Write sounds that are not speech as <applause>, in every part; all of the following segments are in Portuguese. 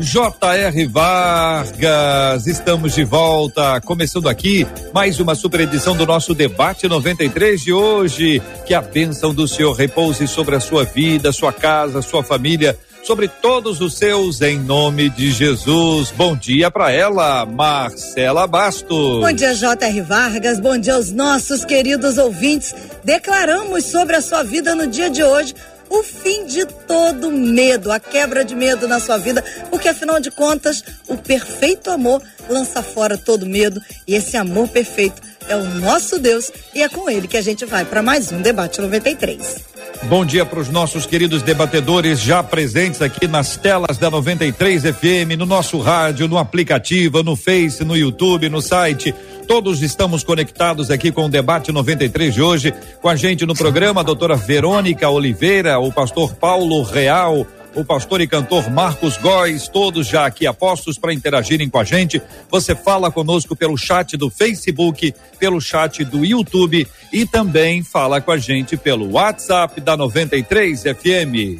J.R. Vargas, estamos de volta, começando aqui mais uma super edição do nosso debate 93 de hoje. Que a bênção do Senhor repouse sobre a sua vida, sua casa, sua família, sobre todos os seus, em nome de Jesus. Bom dia para ela, Marcela Bastos. Bom dia, J.R. Vargas. Bom dia aos nossos queridos ouvintes. Declaramos sobre a sua vida no dia de hoje o fim de todo medo, a quebra de medo na sua vida, porque afinal de contas, o perfeito amor lança fora todo medo e esse amor perfeito é o nosso Deus e é com ele que a gente vai para mais um debate 93. Bom dia para os nossos queridos debatedores já presentes aqui nas telas da 93 FM, no nosso rádio, no aplicativo, no Face, no YouTube, no site Todos estamos conectados aqui com o debate 93 de hoje. Com a gente no programa, a doutora Verônica Oliveira, o pastor Paulo Real, o pastor e cantor Marcos Góes, todos já aqui apostos para interagirem com a gente. Você fala conosco pelo chat do Facebook, pelo chat do YouTube e também fala com a gente pelo WhatsApp da 93 FM.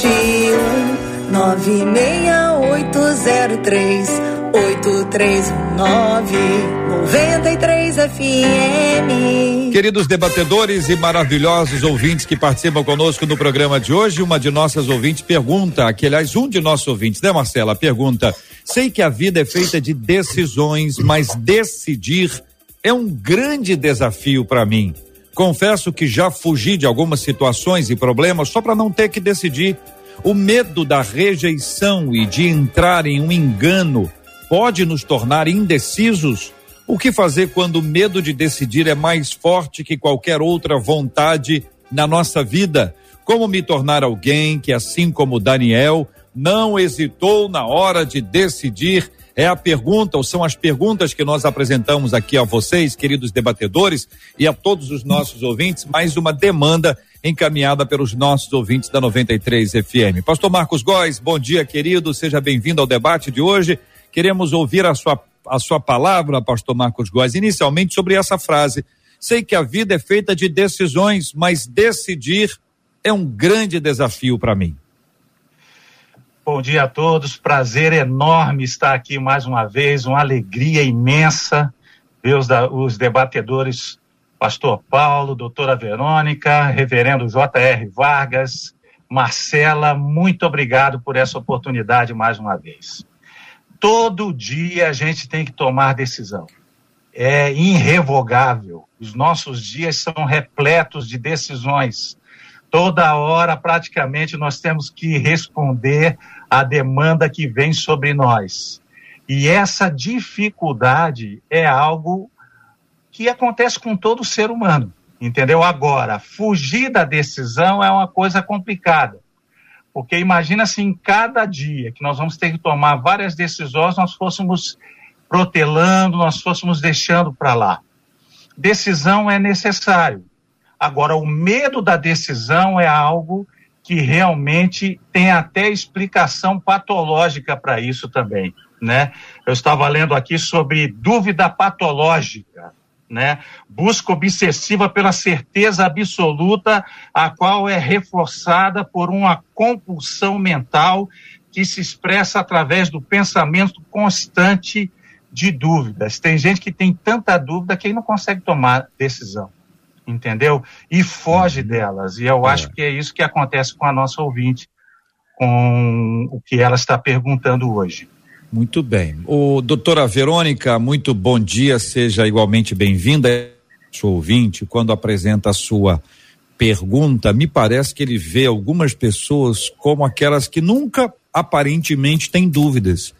21 96803 8319 93 FM. Queridos debatedores e maravilhosos ouvintes que participam conosco no programa de hoje, uma de nossas ouvintes pergunta, que aliás, um de nossos ouvintes, né, Marcela? Pergunta: sei que a vida é feita de decisões, mas decidir é um grande desafio para mim. Confesso que já fugi de algumas situações e problemas só para não ter que decidir. O medo da rejeição e de entrar em um engano pode nos tornar indecisos? O que fazer quando o medo de decidir é mais forte que qualquer outra vontade na nossa vida? Como me tornar alguém que, assim como Daniel, não hesitou na hora de decidir? É a pergunta, ou são as perguntas que nós apresentamos aqui a vocês, queridos debatedores, e a todos os nossos ouvintes, mais uma demanda encaminhada pelos nossos ouvintes da 93 FM. Pastor Marcos Góes, bom dia, querido, seja bem-vindo ao debate de hoje. Queremos ouvir a sua, a sua palavra, pastor Marcos Góes, inicialmente sobre essa frase. Sei que a vida é feita de decisões, mas decidir é um grande desafio para mim. Bom dia a todos, prazer enorme estar aqui mais uma vez, uma alegria imensa ver os, os debatedores, pastor Paulo, doutora Verônica, reverendo J.R. Vargas, Marcela, muito obrigado por essa oportunidade mais uma vez. Todo dia a gente tem que tomar decisão. É irrevogável. Os nossos dias são repletos de decisões. Toda hora, praticamente, nós temos que responder à demanda que vem sobre nós. E essa dificuldade é algo que acontece com todo ser humano, entendeu? Agora, fugir da decisão é uma coisa complicada. Porque imagina se em cada dia que nós vamos ter que tomar várias decisões, nós fôssemos protelando, nós fôssemos deixando para lá. Decisão é necessário. Agora, o medo da decisão é algo que realmente tem até explicação patológica para isso também, né? Eu estava lendo aqui sobre dúvida patológica né? Busca obsessiva pela certeza absoluta, a qual é reforçada por uma compulsão mental que se expressa através do pensamento constante de dúvidas. Tem gente que tem tanta dúvida que não consegue tomar decisão, entendeu? E foge uhum. delas. E eu é. acho que é isso que acontece com a nossa ouvinte, com o que ela está perguntando hoje. Muito bem. O doutora Verônica, muito bom dia, seja igualmente bem-vinda. Sou ouvinte, quando apresenta a sua pergunta, me parece que ele vê algumas pessoas como aquelas que nunca aparentemente têm dúvidas.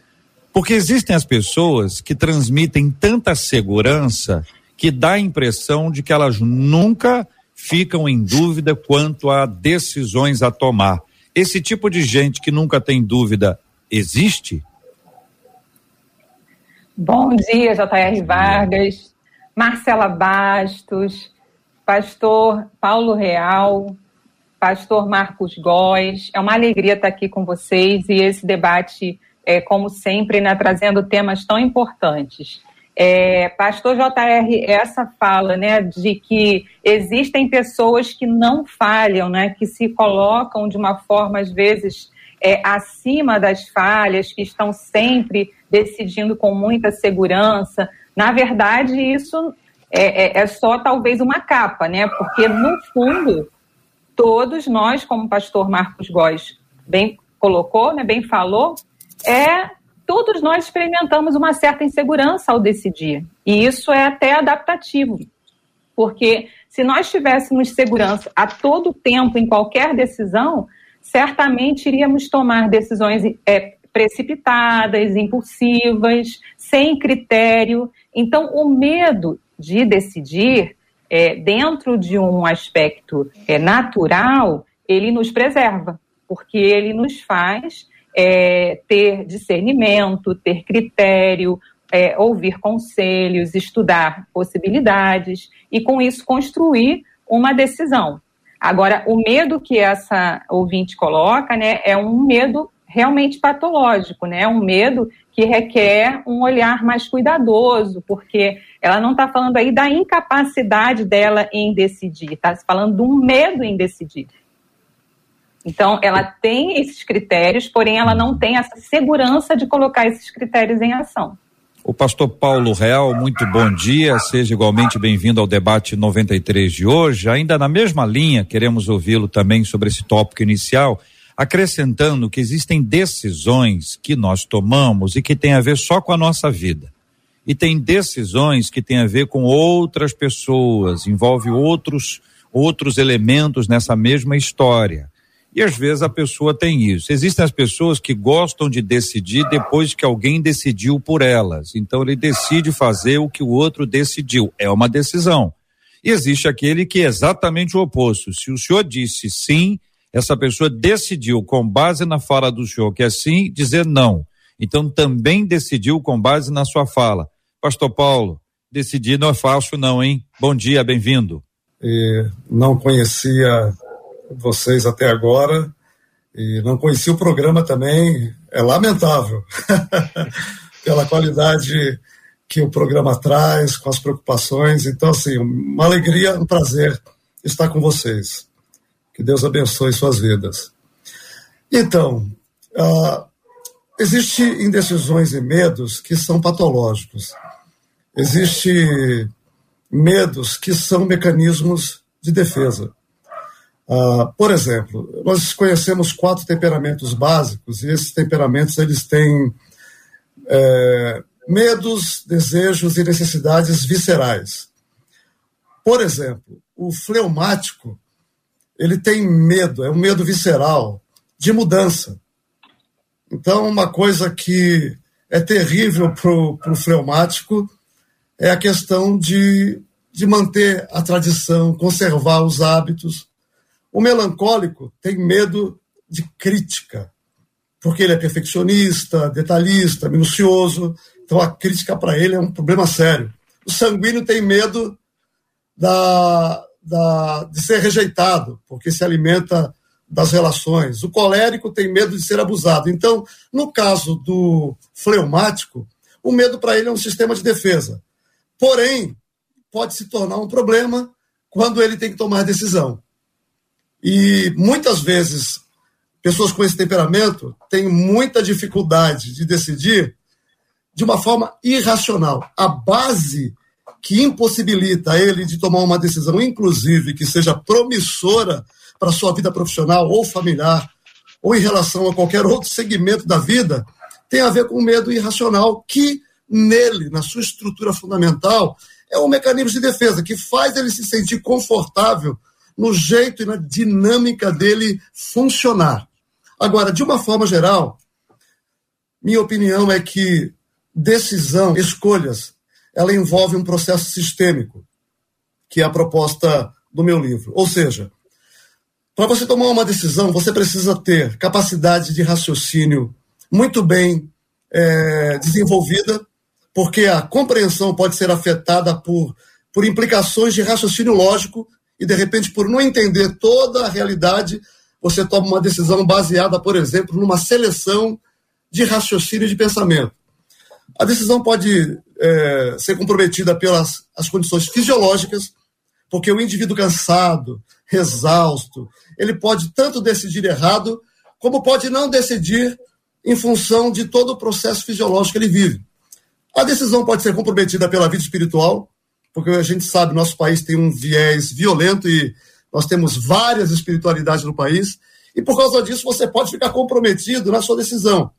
Porque existem as pessoas que transmitem tanta segurança que dá a impressão de que elas nunca ficam em dúvida quanto a decisões a tomar. Esse tipo de gente que nunca tem dúvida existe? Bom dia, J.R. Vargas, Marcela Bastos, pastor Paulo Real, pastor Marcos Góes. É uma alegria estar aqui com vocês e esse debate, é, como sempre, né, trazendo temas tão importantes. É, pastor JR, essa fala né, de que existem pessoas que não falham, né, que se colocam de uma forma, às vezes, é, acima das falhas, que estão sempre decidindo com muita segurança. Na verdade, isso é, é, é só talvez uma capa, né? Porque, no fundo, todos nós, como o pastor Marcos Góes bem colocou, né, bem falou, é todos nós experimentamos uma certa insegurança ao decidir. E isso é até adaptativo. Porque se nós tivéssemos segurança a todo tempo em qualquer decisão, certamente iríamos tomar decisões é, precipitadas, impulsivas, sem critério. Então, o medo de decidir, é, dentro de um aspecto é, natural, ele nos preserva, porque ele nos faz é, ter discernimento, ter critério, é, ouvir conselhos, estudar possibilidades e, com isso, construir uma decisão. Agora, o medo que essa ouvinte coloca né, é um medo realmente patológico, né? É um medo que requer um olhar mais cuidadoso, porque ela não está falando aí da incapacidade dela em decidir, está falando de um medo em decidir. Então, ela tem esses critérios, porém ela não tem essa segurança de colocar esses critérios em ação. O pastor Paulo Real, muito bom dia, seja igualmente bem-vindo ao debate 93 de hoje. Ainda na mesma linha, queremos ouvi-lo também sobre esse tópico inicial acrescentando que existem decisões que nós tomamos e que tem a ver só com a nossa vida. E tem decisões que têm a ver com outras pessoas, envolve outros outros elementos nessa mesma história. E às vezes a pessoa tem isso. Existem as pessoas que gostam de decidir depois que alguém decidiu por elas. Então ele decide fazer o que o outro decidiu. É uma decisão. E existe aquele que é exatamente o oposto. Se o senhor disse sim, essa pessoa decidiu, com base na fala do senhor, que é sim, dizer não. Então também decidiu com base na sua fala. Pastor Paulo, decidir não é fácil, não, hein? Bom dia, bem-vindo. não conhecia vocês até agora e não conhecia o programa também. É lamentável <laughs> pela qualidade que o programa traz, com as preocupações. Então, assim, uma alegria, um prazer estar com vocês. Que Deus abençoe suas vidas. Então, uh, existem indecisões e medos que são patológicos. Existem medos que são mecanismos de defesa. Uh, por exemplo, nós conhecemos quatro temperamentos básicos e esses temperamentos eles têm é, medos, desejos e necessidades viscerais. Por exemplo, o fleumático ele tem medo, é um medo visceral de mudança. Então, uma coisa que é terrível para o fleumático é a questão de, de manter a tradição, conservar os hábitos. O melancólico tem medo de crítica, porque ele é perfeccionista, detalhista, minucioso, então a crítica para ele é um problema sério. O sanguíneo tem medo da, da, de ser rejeitado, porque se alimenta das relações. O colérico tem medo de ser abusado. Então, no caso do fleumático, o medo para ele é um sistema de defesa. Porém, pode se tornar um problema quando ele tem que tomar decisão. E muitas vezes, pessoas com esse temperamento têm muita dificuldade de decidir de uma forma irracional. A base que impossibilita ele de tomar uma decisão, inclusive que seja promissora para sua vida profissional ou familiar, ou em relação a qualquer outro segmento da vida, tem a ver com o medo irracional que nele, na sua estrutura fundamental, é um mecanismo de defesa que faz ele se sentir confortável no jeito e na dinâmica dele funcionar. Agora, de uma forma geral, minha opinião é que decisão, escolhas, ela envolve um processo sistêmico, que é a proposta do meu livro. Ou seja, para você tomar uma decisão, você precisa ter capacidade de raciocínio muito bem é, desenvolvida, porque a compreensão pode ser afetada por, por implicações de raciocínio lógico e, de repente, por não entender toda a realidade, você toma uma decisão baseada, por exemplo, numa seleção de raciocínio de pensamento. A decisão pode é, ser comprometida pelas as condições fisiológicas, porque o indivíduo cansado, exausto, ele pode tanto decidir errado, como pode não decidir em função de todo o processo fisiológico que ele vive. A decisão pode ser comprometida pela vida espiritual, porque a gente sabe, nosso país tem um viés violento e nós temos várias espiritualidades no país, e por causa disso você pode ficar comprometido na sua decisão.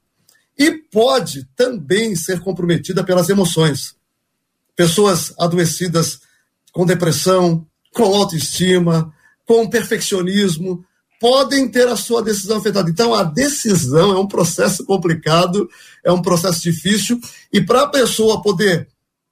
E pode também ser comprometida pelas emoções. Pessoas adoecidas com depressão, com autoestima, com perfeccionismo, podem ter a sua decisão afetada. Então, a decisão é um processo complicado, é um processo difícil, e para a pessoa poder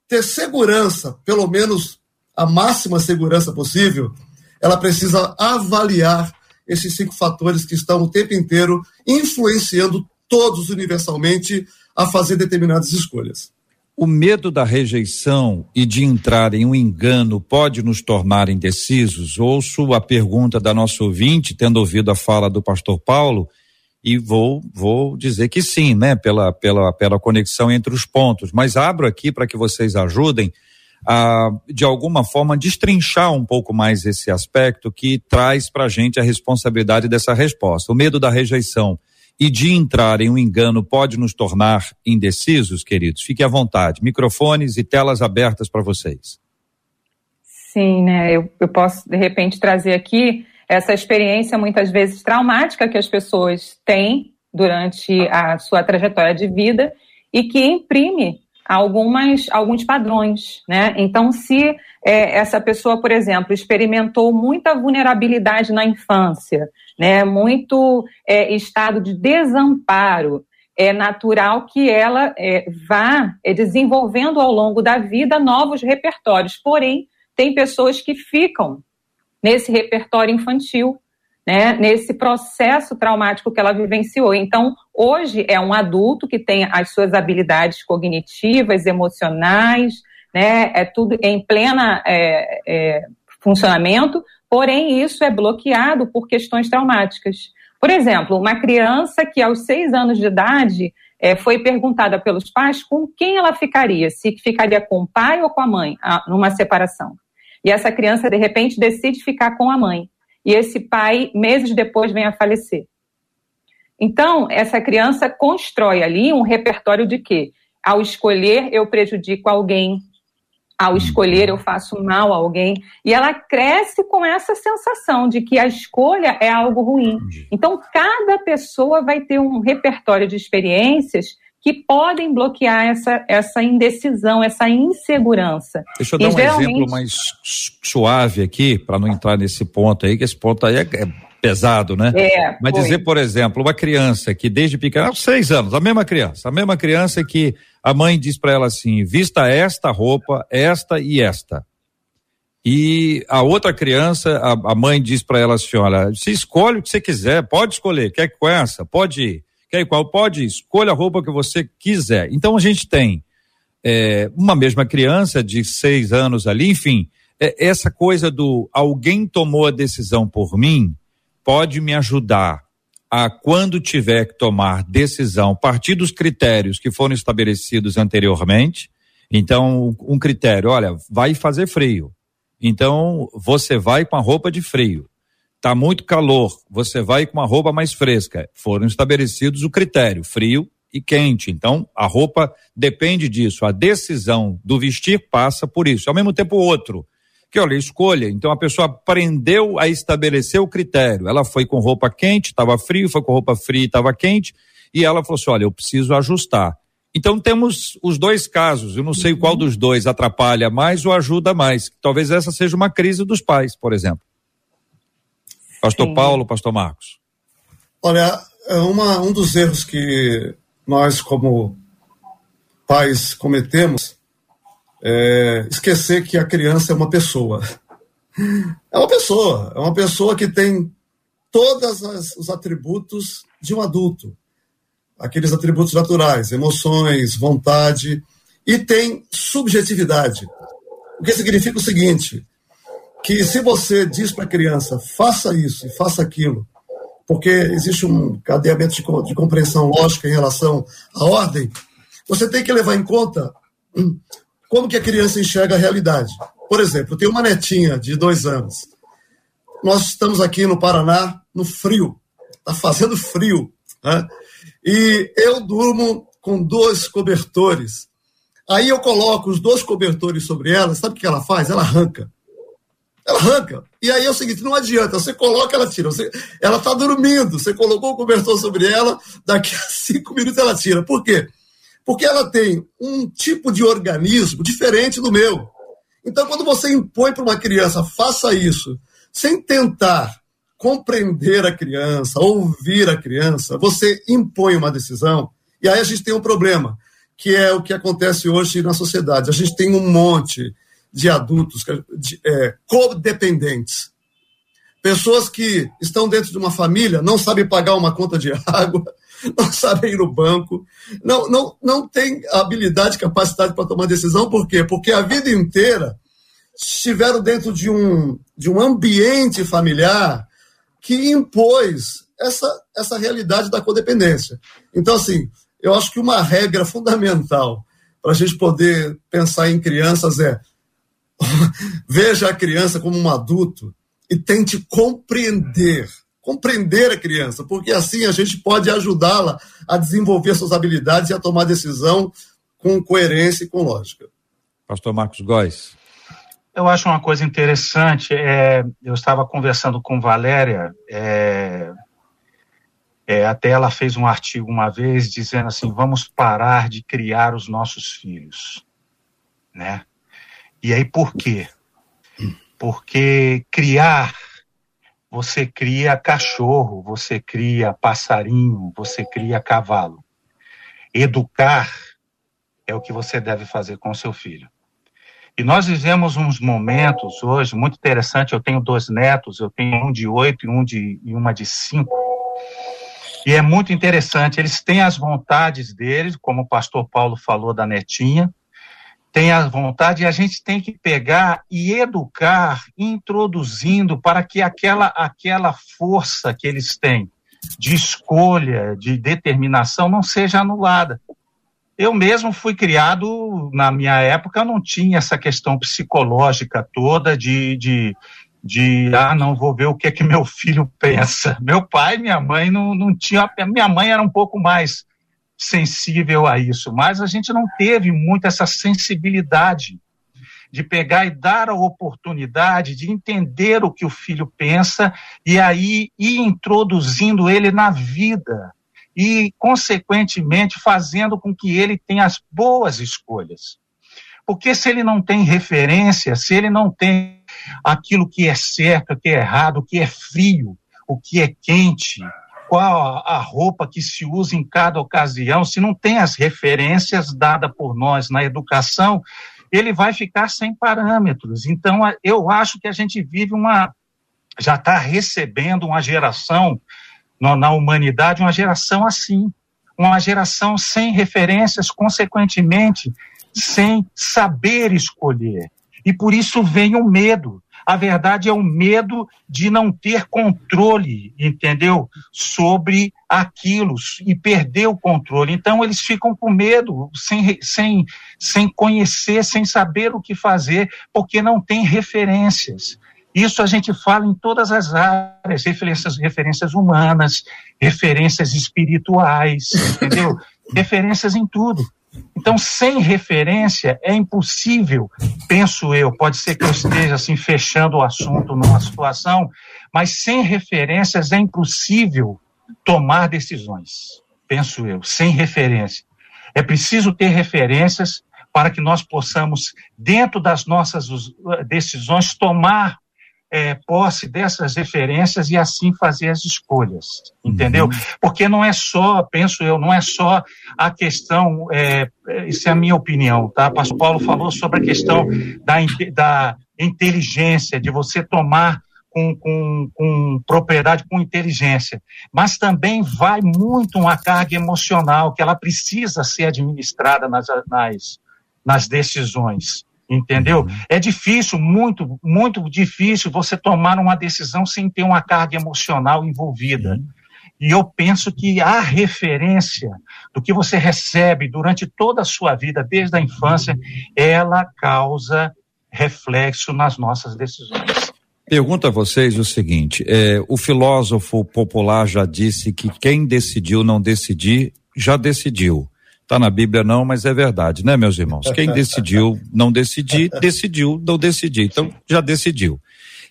ter segurança, pelo menos a máxima segurança possível, ela precisa avaliar esses cinco fatores que estão o tempo inteiro influenciando todos universalmente a fazer determinadas escolhas. O medo da rejeição e de entrar em um engano pode nos tornar indecisos? Ouço a pergunta da nossa ouvinte, tendo ouvido a fala do pastor Paulo, e vou, vou dizer que sim, né, pela, pela, pela conexão entre os pontos. Mas abro aqui para que vocês ajudem a, de alguma forma, destrinchar um pouco mais esse aspecto que traz para a gente a responsabilidade dessa resposta. O medo da rejeição e de entrar em um engano pode nos tornar indecisos, queridos? Fique à vontade. Microfones e telas abertas para vocês. Sim, né? Eu, eu posso, de repente, trazer aqui essa experiência muitas vezes traumática que as pessoas têm durante a sua trajetória de vida e que imprime algumas, alguns padrões, né? Então, se é, essa pessoa, por exemplo, experimentou muita vulnerabilidade na infância, né? Muito é, estado de desamparo, é natural que ela é, vá é, desenvolvendo ao longo da vida novos repertórios. Porém, tem pessoas que ficam nesse repertório infantil né, nesse processo traumático que ela vivenciou. Então, hoje é um adulto que tem as suas habilidades cognitivas, emocionais, né, é tudo em plena é, é, funcionamento, porém isso é bloqueado por questões traumáticas. Por exemplo, uma criança que aos seis anos de idade é, foi perguntada pelos pais com quem ela ficaria, se ficaria com o pai ou com a mãe, numa separação. E essa criança, de repente, decide ficar com a mãe e esse pai, meses depois, vem a falecer. Então, essa criança constrói ali um repertório de que, ao escolher, eu prejudico alguém, ao escolher, eu faço mal a alguém, e ela cresce com essa sensação de que a escolha é algo ruim. Então, cada pessoa vai ter um repertório de experiências que podem bloquear essa, essa indecisão, essa insegurança. Deixa eu dar e um geralmente... exemplo mais suave aqui, para não entrar nesse ponto aí, que esse ponto aí é, é pesado, né? É, Mas foi. dizer, por exemplo, uma criança que desde pequena, seis anos, a mesma criança, a mesma criança que a mãe diz para ela assim: vista esta roupa, esta e esta. E a outra criança, a, a mãe diz para ela assim: olha, se escolhe o que você quiser, pode escolher, quer que com essa, pode ir. Quer qual? Pode, escolha a roupa que você quiser. Então a gente tem é, uma mesma criança de seis anos ali, enfim, é, essa coisa do alguém tomou a decisão por mim pode me ajudar a quando tiver que tomar decisão, partir dos critérios que foram estabelecidos anteriormente. Então, um critério, olha, vai fazer frio. Então, você vai com a roupa de frio. Tá muito calor, você vai com uma roupa mais fresca. Foram estabelecidos o critério frio e quente. Então, a roupa depende disso. A decisão do vestir passa por isso. Ao mesmo tempo, outro, que olha, escolha. Então, a pessoa aprendeu a estabelecer o critério. Ela foi com roupa quente, estava frio, foi com roupa fria, estava quente, e ela falou assim: olha, eu preciso ajustar. Então, temos os dois casos. Eu não sei qual dos dois atrapalha mais ou ajuda mais. Talvez essa seja uma crise dos pais, por exemplo. Pastor Sim. Paulo, Pastor Marcos. Olha, é uma, um dos erros que nós, como pais, cometemos é esquecer que a criança é uma pessoa. É uma pessoa, é uma pessoa que tem todos os atributos de um adulto. aqueles atributos naturais, emoções, vontade, e tem subjetividade. O que significa o seguinte: que se você diz para a criança, faça isso e faça aquilo, porque existe um cadeamento de, de compreensão lógica em relação à ordem, você tem que levar em conta hum, como que a criança enxerga a realidade. Por exemplo, eu tenho uma netinha de dois anos. Nós estamos aqui no Paraná, no frio. Está fazendo frio. Né? E eu durmo com dois cobertores. Aí eu coloco os dois cobertores sobre ela, sabe o que ela faz? Ela arranca. Ela arranca. E aí é o seguinte: não adianta, você coloca, ela tira. Você, ela está dormindo, você colocou o cobertor sobre ela, daqui a <laughs> cinco minutos ela tira. Por quê? Porque ela tem um tipo de organismo diferente do meu. Então, quando você impõe para uma criança, faça isso, sem tentar compreender a criança, ouvir a criança, você impõe uma decisão, e aí a gente tem um problema, que é o que acontece hoje na sociedade. A gente tem um monte de adultos de, é, codependentes. Pessoas que estão dentro de uma família, não sabem pagar uma conta de <laughs> água, <laughs> não sabem ir no banco, não, não, não têm habilidade, capacidade para tomar decisão, por quê? Porque a vida inteira estiveram dentro de um, de um ambiente familiar que impôs essa, essa realidade da codependência. Então, assim, eu acho que uma regra fundamental para a gente poder pensar em crianças é <laughs> veja a criança como um adulto e tente compreender, compreender a criança, porque assim a gente pode ajudá-la a desenvolver suas habilidades e a tomar decisão com coerência e com lógica. Pastor Marcos Góes. Eu acho uma coisa interessante, é, eu estava conversando com Valéria, é, é, até ela fez um artigo uma vez dizendo assim, vamos parar de criar os nossos filhos, né? E aí por quê? Porque criar, você cria cachorro, você cria passarinho, você cria cavalo. Educar é o que você deve fazer com seu filho. E nós vivemos uns momentos hoje muito interessantes. Eu tenho dois netos, eu tenho um de oito e um de e uma de cinco. E é muito interessante. Eles têm as vontades deles, como o pastor Paulo falou da netinha, tem a vontade e a gente tem que pegar e educar, introduzindo para que aquela, aquela força que eles têm de escolha, de determinação, não seja anulada. Eu mesmo fui criado, na minha época, não tinha essa questão psicológica toda de, de, de ah, não vou ver o que é que meu <laughs> filho pensa. Meu pai e minha mãe não, não tinha. Minha mãe era um pouco mais sensível a isso, mas a gente não teve muito essa sensibilidade de pegar e dar a oportunidade de entender o que o filho pensa e aí ir introduzindo ele na vida e, consequentemente, fazendo com que ele tenha as boas escolhas. Porque se ele não tem referência, se ele não tem aquilo que é certo, o que é errado, o que é frio, o que é quente, qual a roupa que se usa em cada ocasião, se não tem as referências dadas por nós na educação, ele vai ficar sem parâmetros. Então, eu acho que a gente vive uma. já está recebendo uma geração na, humanidade, uma geração assim, uma geração sem referências, consequentemente, sem saber escolher. E por isso vem o medo. A verdade é o medo de não ter controle, entendeu? Sobre aquilo e perder o controle. Então, eles ficam com medo, sem, sem, sem conhecer, sem saber o que fazer, porque não tem referências. Isso a gente fala em todas as áreas, referências, referências humanas, referências espirituais, entendeu? <laughs> referências em tudo. Então, sem referência, é impossível, penso eu, pode ser que eu esteja assim fechando o assunto numa situação, mas sem referências é impossível tomar decisões, penso eu, sem referência. É preciso ter referências para que nós possamos, dentro das nossas decisões, tomar é, posse dessas referências e assim fazer as escolhas, entendeu? Uhum. Porque não é só, penso eu, não é só a questão, é, isso é a minha opinião, tá? O pastor Paulo falou sobre a questão da, da inteligência, de você tomar com, com, com propriedade, com inteligência, mas também vai muito uma carga emocional que ela precisa ser administrada nas, nas, nas decisões. Entendeu? Uhum. É difícil, muito, muito difícil você tomar uma decisão sem ter uma carga emocional envolvida. Uhum. E eu penso que a referência do que você recebe durante toda a sua vida, desde a infância, ela causa reflexo nas nossas decisões. Pergunto a vocês o seguinte: é, o filósofo popular já disse que quem decidiu não decidir, já decidiu. Está na Bíblia não, mas é verdade, né, meus irmãos? Quem <laughs> decidiu não decidir, decidiu não decidir. Então, já decidiu.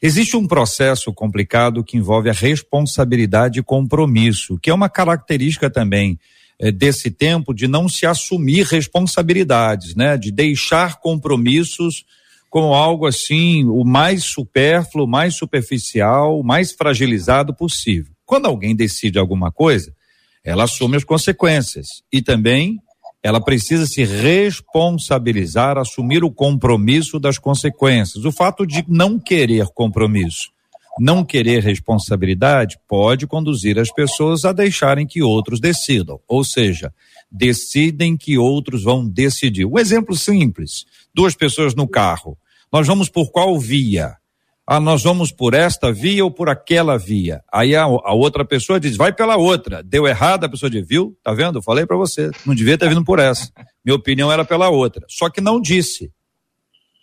Existe um processo complicado que envolve a responsabilidade e compromisso, que é uma característica também é, desse tempo de não se assumir responsabilidades, né? De deixar compromissos como algo assim, o mais supérfluo, mais superficial, mais fragilizado possível. Quando alguém decide alguma coisa, ela assume as consequências e também ela precisa se responsabilizar, assumir o compromisso das consequências. O fato de não querer compromisso, não querer responsabilidade, pode conduzir as pessoas a deixarem que outros decidam. Ou seja, decidem que outros vão decidir. Um exemplo simples: duas pessoas no carro. Nós vamos por qual via? Ah, nós vamos por esta via ou por aquela via. Aí a, a outra pessoa diz, vai pela outra. Deu errado, a pessoa diz, viu? Tá vendo? Falei para você, não devia ter vindo por essa. Minha opinião era pela outra. Só que não disse.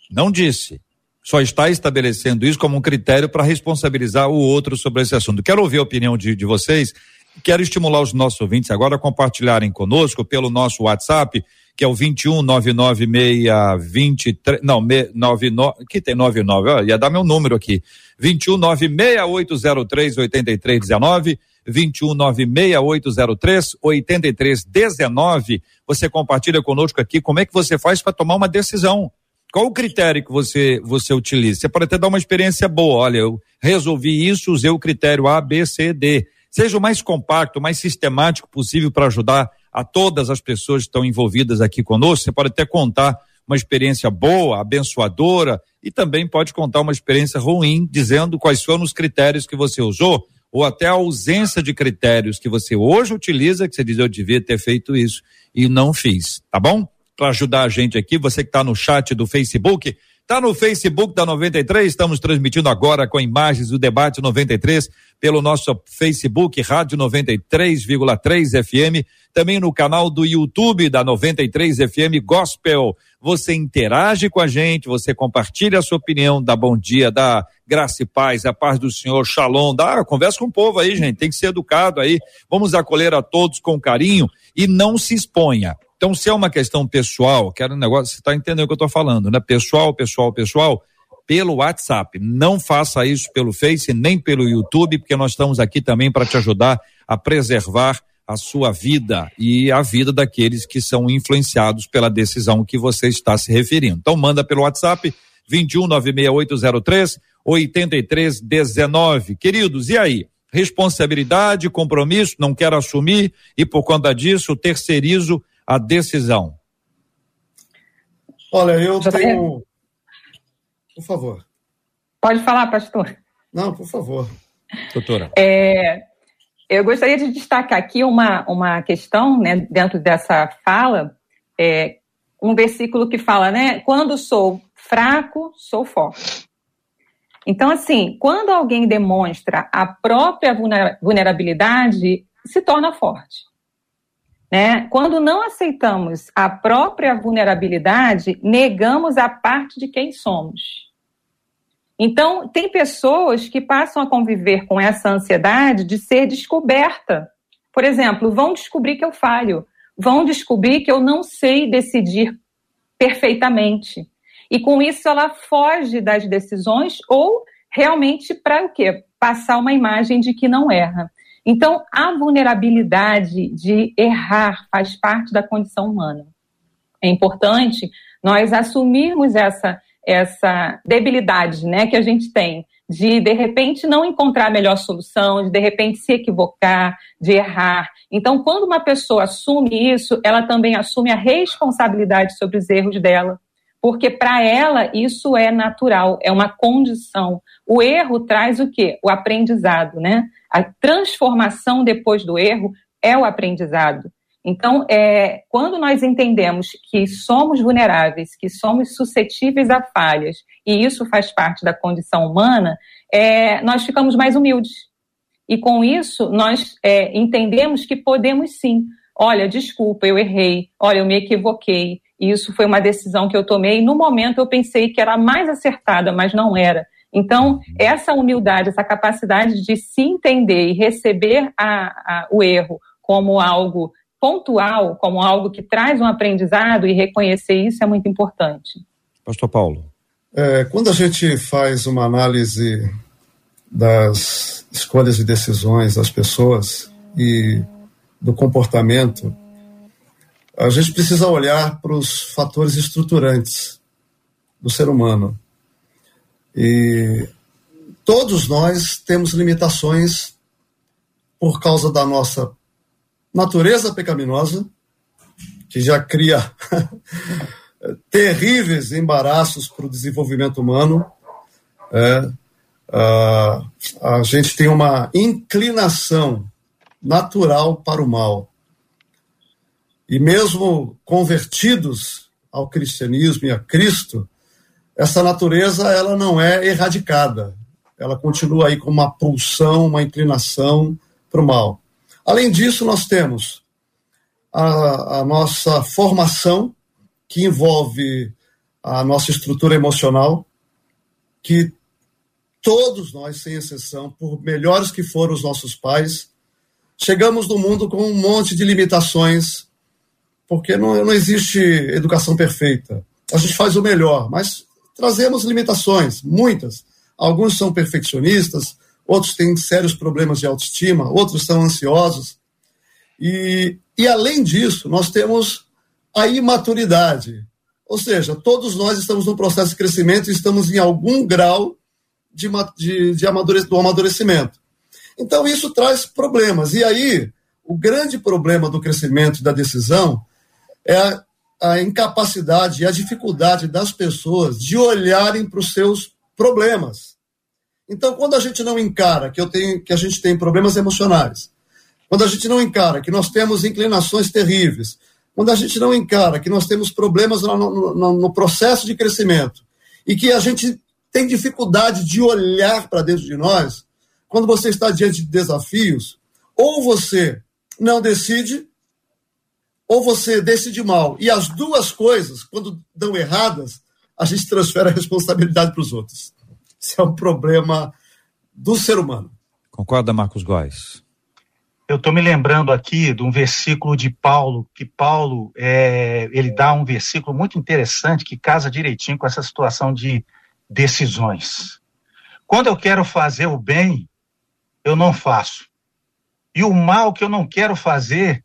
Não disse. Só está estabelecendo isso como um critério para responsabilizar o outro sobre esse assunto. Quero ouvir a opinião de, de vocês. Quero estimular os nossos ouvintes agora a compartilharem conosco pelo nosso WhatsApp que é o 21 99623, não, 99, que tem 99, ó, ia dar meu número aqui. 21 96803 8319, 21 96803 8319. Você compartilha conosco aqui como é que você faz para tomar uma decisão. Qual o critério que você você utiliza? Você pode até dar uma experiência boa. Olha, eu resolvi isso, usei o critério A, B, C, D. Seja o mais compacto, o mais sistemático possível para ajudar a todas as pessoas que estão envolvidas aqui conosco. Você pode até contar uma experiência boa, abençoadora, e também pode contar uma experiência ruim, dizendo quais foram os critérios que você usou, ou até a ausência de critérios que você hoje utiliza, que você diz, eu devia ter feito isso e não fiz, tá bom? Para ajudar a gente aqui, você que está no chat do Facebook, Tá no Facebook da 93, estamos transmitindo agora com imagens do debate 93 pelo nosso Facebook Rádio 93,3 FM, também no canal do YouTube da 93 FM Gospel. Você interage com a gente, você compartilha a sua opinião, dá bom dia, dá graça e paz, a paz do Senhor, shalom, dá, conversa com o povo aí, gente, tem que ser educado aí. Vamos acolher a todos com carinho e não se exponha. Então, se é uma questão pessoal, quero um negócio, você está entendendo o que eu estou falando, né? Pessoal, pessoal, pessoal, pelo WhatsApp. Não faça isso pelo Face nem pelo YouTube, porque nós estamos aqui também para te ajudar a preservar a sua vida e a vida daqueles que são influenciados pela decisão que você está se referindo. Então, manda pelo WhatsApp 2196803 8319. Queridos, e aí? Responsabilidade, compromisso, não quero assumir e por conta disso terceirizo a decisão? Olha, eu tenho. Por favor. Pode falar, pastor. Não, por favor. Doutora. É, eu gostaria de destacar aqui uma, uma questão, né, dentro dessa fala, é, um versículo que fala, né, quando sou fraco, sou forte. Então, assim, quando alguém demonstra a própria vulnerabilidade, se torna forte. Né? Quando não aceitamos a própria vulnerabilidade, negamos a parte de quem somos. Então, tem pessoas que passam a conviver com essa ansiedade de ser descoberta. Por exemplo, vão descobrir que eu falho, vão descobrir que eu não sei decidir perfeitamente. E com isso ela foge das decisões ou realmente para o quê? Passar uma imagem de que não erra. Então, a vulnerabilidade de errar faz parte da condição humana. É importante nós assumirmos essa, essa debilidade né, que a gente tem de, de repente, não encontrar a melhor solução, de, de repente, se equivocar, de errar. Então, quando uma pessoa assume isso, ela também assume a responsabilidade sobre os erros dela, porque para ela isso é natural, é uma condição. O erro traz o quê? O aprendizado, né? A transformação depois do erro é o aprendizado. Então, é, quando nós entendemos que somos vulneráveis, que somos suscetíveis a falhas, e isso faz parte da condição humana, é, nós ficamos mais humildes. E com isso, nós é, entendemos que podemos sim. Olha, desculpa, eu errei. Olha, eu me equivoquei. Isso foi uma decisão que eu tomei. No momento, eu pensei que era mais acertada, mas não era. Então, essa humildade, essa capacidade de se entender e receber a, a, o erro como algo pontual, como algo que traz um aprendizado e reconhecer isso é muito importante. Pastor Paulo. É, quando a gente faz uma análise das escolhas e decisões das pessoas e do comportamento, a gente precisa olhar para os fatores estruturantes do ser humano. E todos nós temos limitações por causa da nossa natureza pecaminosa, que já cria <laughs> terríveis embaraços para o desenvolvimento humano. É, a, a gente tem uma inclinação natural para o mal. E mesmo convertidos ao cristianismo e a Cristo, essa natureza ela não é erradicada. Ela continua aí com uma pulsão, uma inclinação para o mal. Além disso, nós temos a, a nossa formação, que envolve a nossa estrutura emocional, que todos nós, sem exceção, por melhores que foram os nossos pais, chegamos no mundo com um monte de limitações, porque não, não existe educação perfeita. A gente faz o melhor, mas trazemos limitações, muitas. Alguns são perfeccionistas, outros têm sérios problemas de autoestima, outros são ansiosos. E, e além disso, nós temos a imaturidade. Ou seja, todos nós estamos num processo de crescimento e estamos em algum grau de, de, de amadure, do amadurecimento. Então, isso traz problemas. E aí, o grande problema do crescimento e da decisão é a, a incapacidade e a dificuldade das pessoas de olharem para os seus problemas. Então, quando a gente não encara que, eu tenho, que a gente tem problemas emocionais, quando a gente não encara que nós temos inclinações terríveis, quando a gente não encara que nós temos problemas no, no, no processo de crescimento e que a gente tem dificuldade de olhar para dentro de nós, quando você está diante de desafios, ou você não decide, ou você decide mal. E as duas coisas, quando dão erradas, a gente transfere a responsabilidade para os outros. Isso é um problema do ser humano. Concorda, Marcos Góes? Eu estou me lembrando aqui de um versículo de Paulo, que Paulo é, ele dá um versículo muito interessante que casa direitinho com essa situação de decisões. Quando eu quero fazer o bem, eu não faço. E o mal que eu não quero fazer,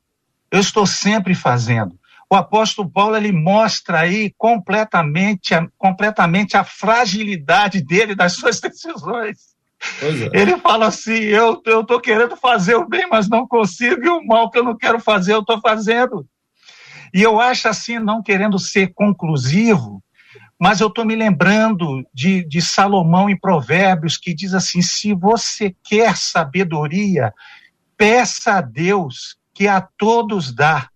eu estou sempre fazendo o apóstolo Paulo ele mostra aí completamente, completamente a fragilidade dele das suas <laughs> decisões. É. Ele fala assim: eu estou querendo fazer o bem, mas não consigo, e o mal que eu não quero fazer, eu estou fazendo. E eu acho assim, não querendo ser conclusivo, mas eu estou me lembrando de, de Salomão em Provérbios, que diz assim: se você quer sabedoria, peça a Deus, que a todos dá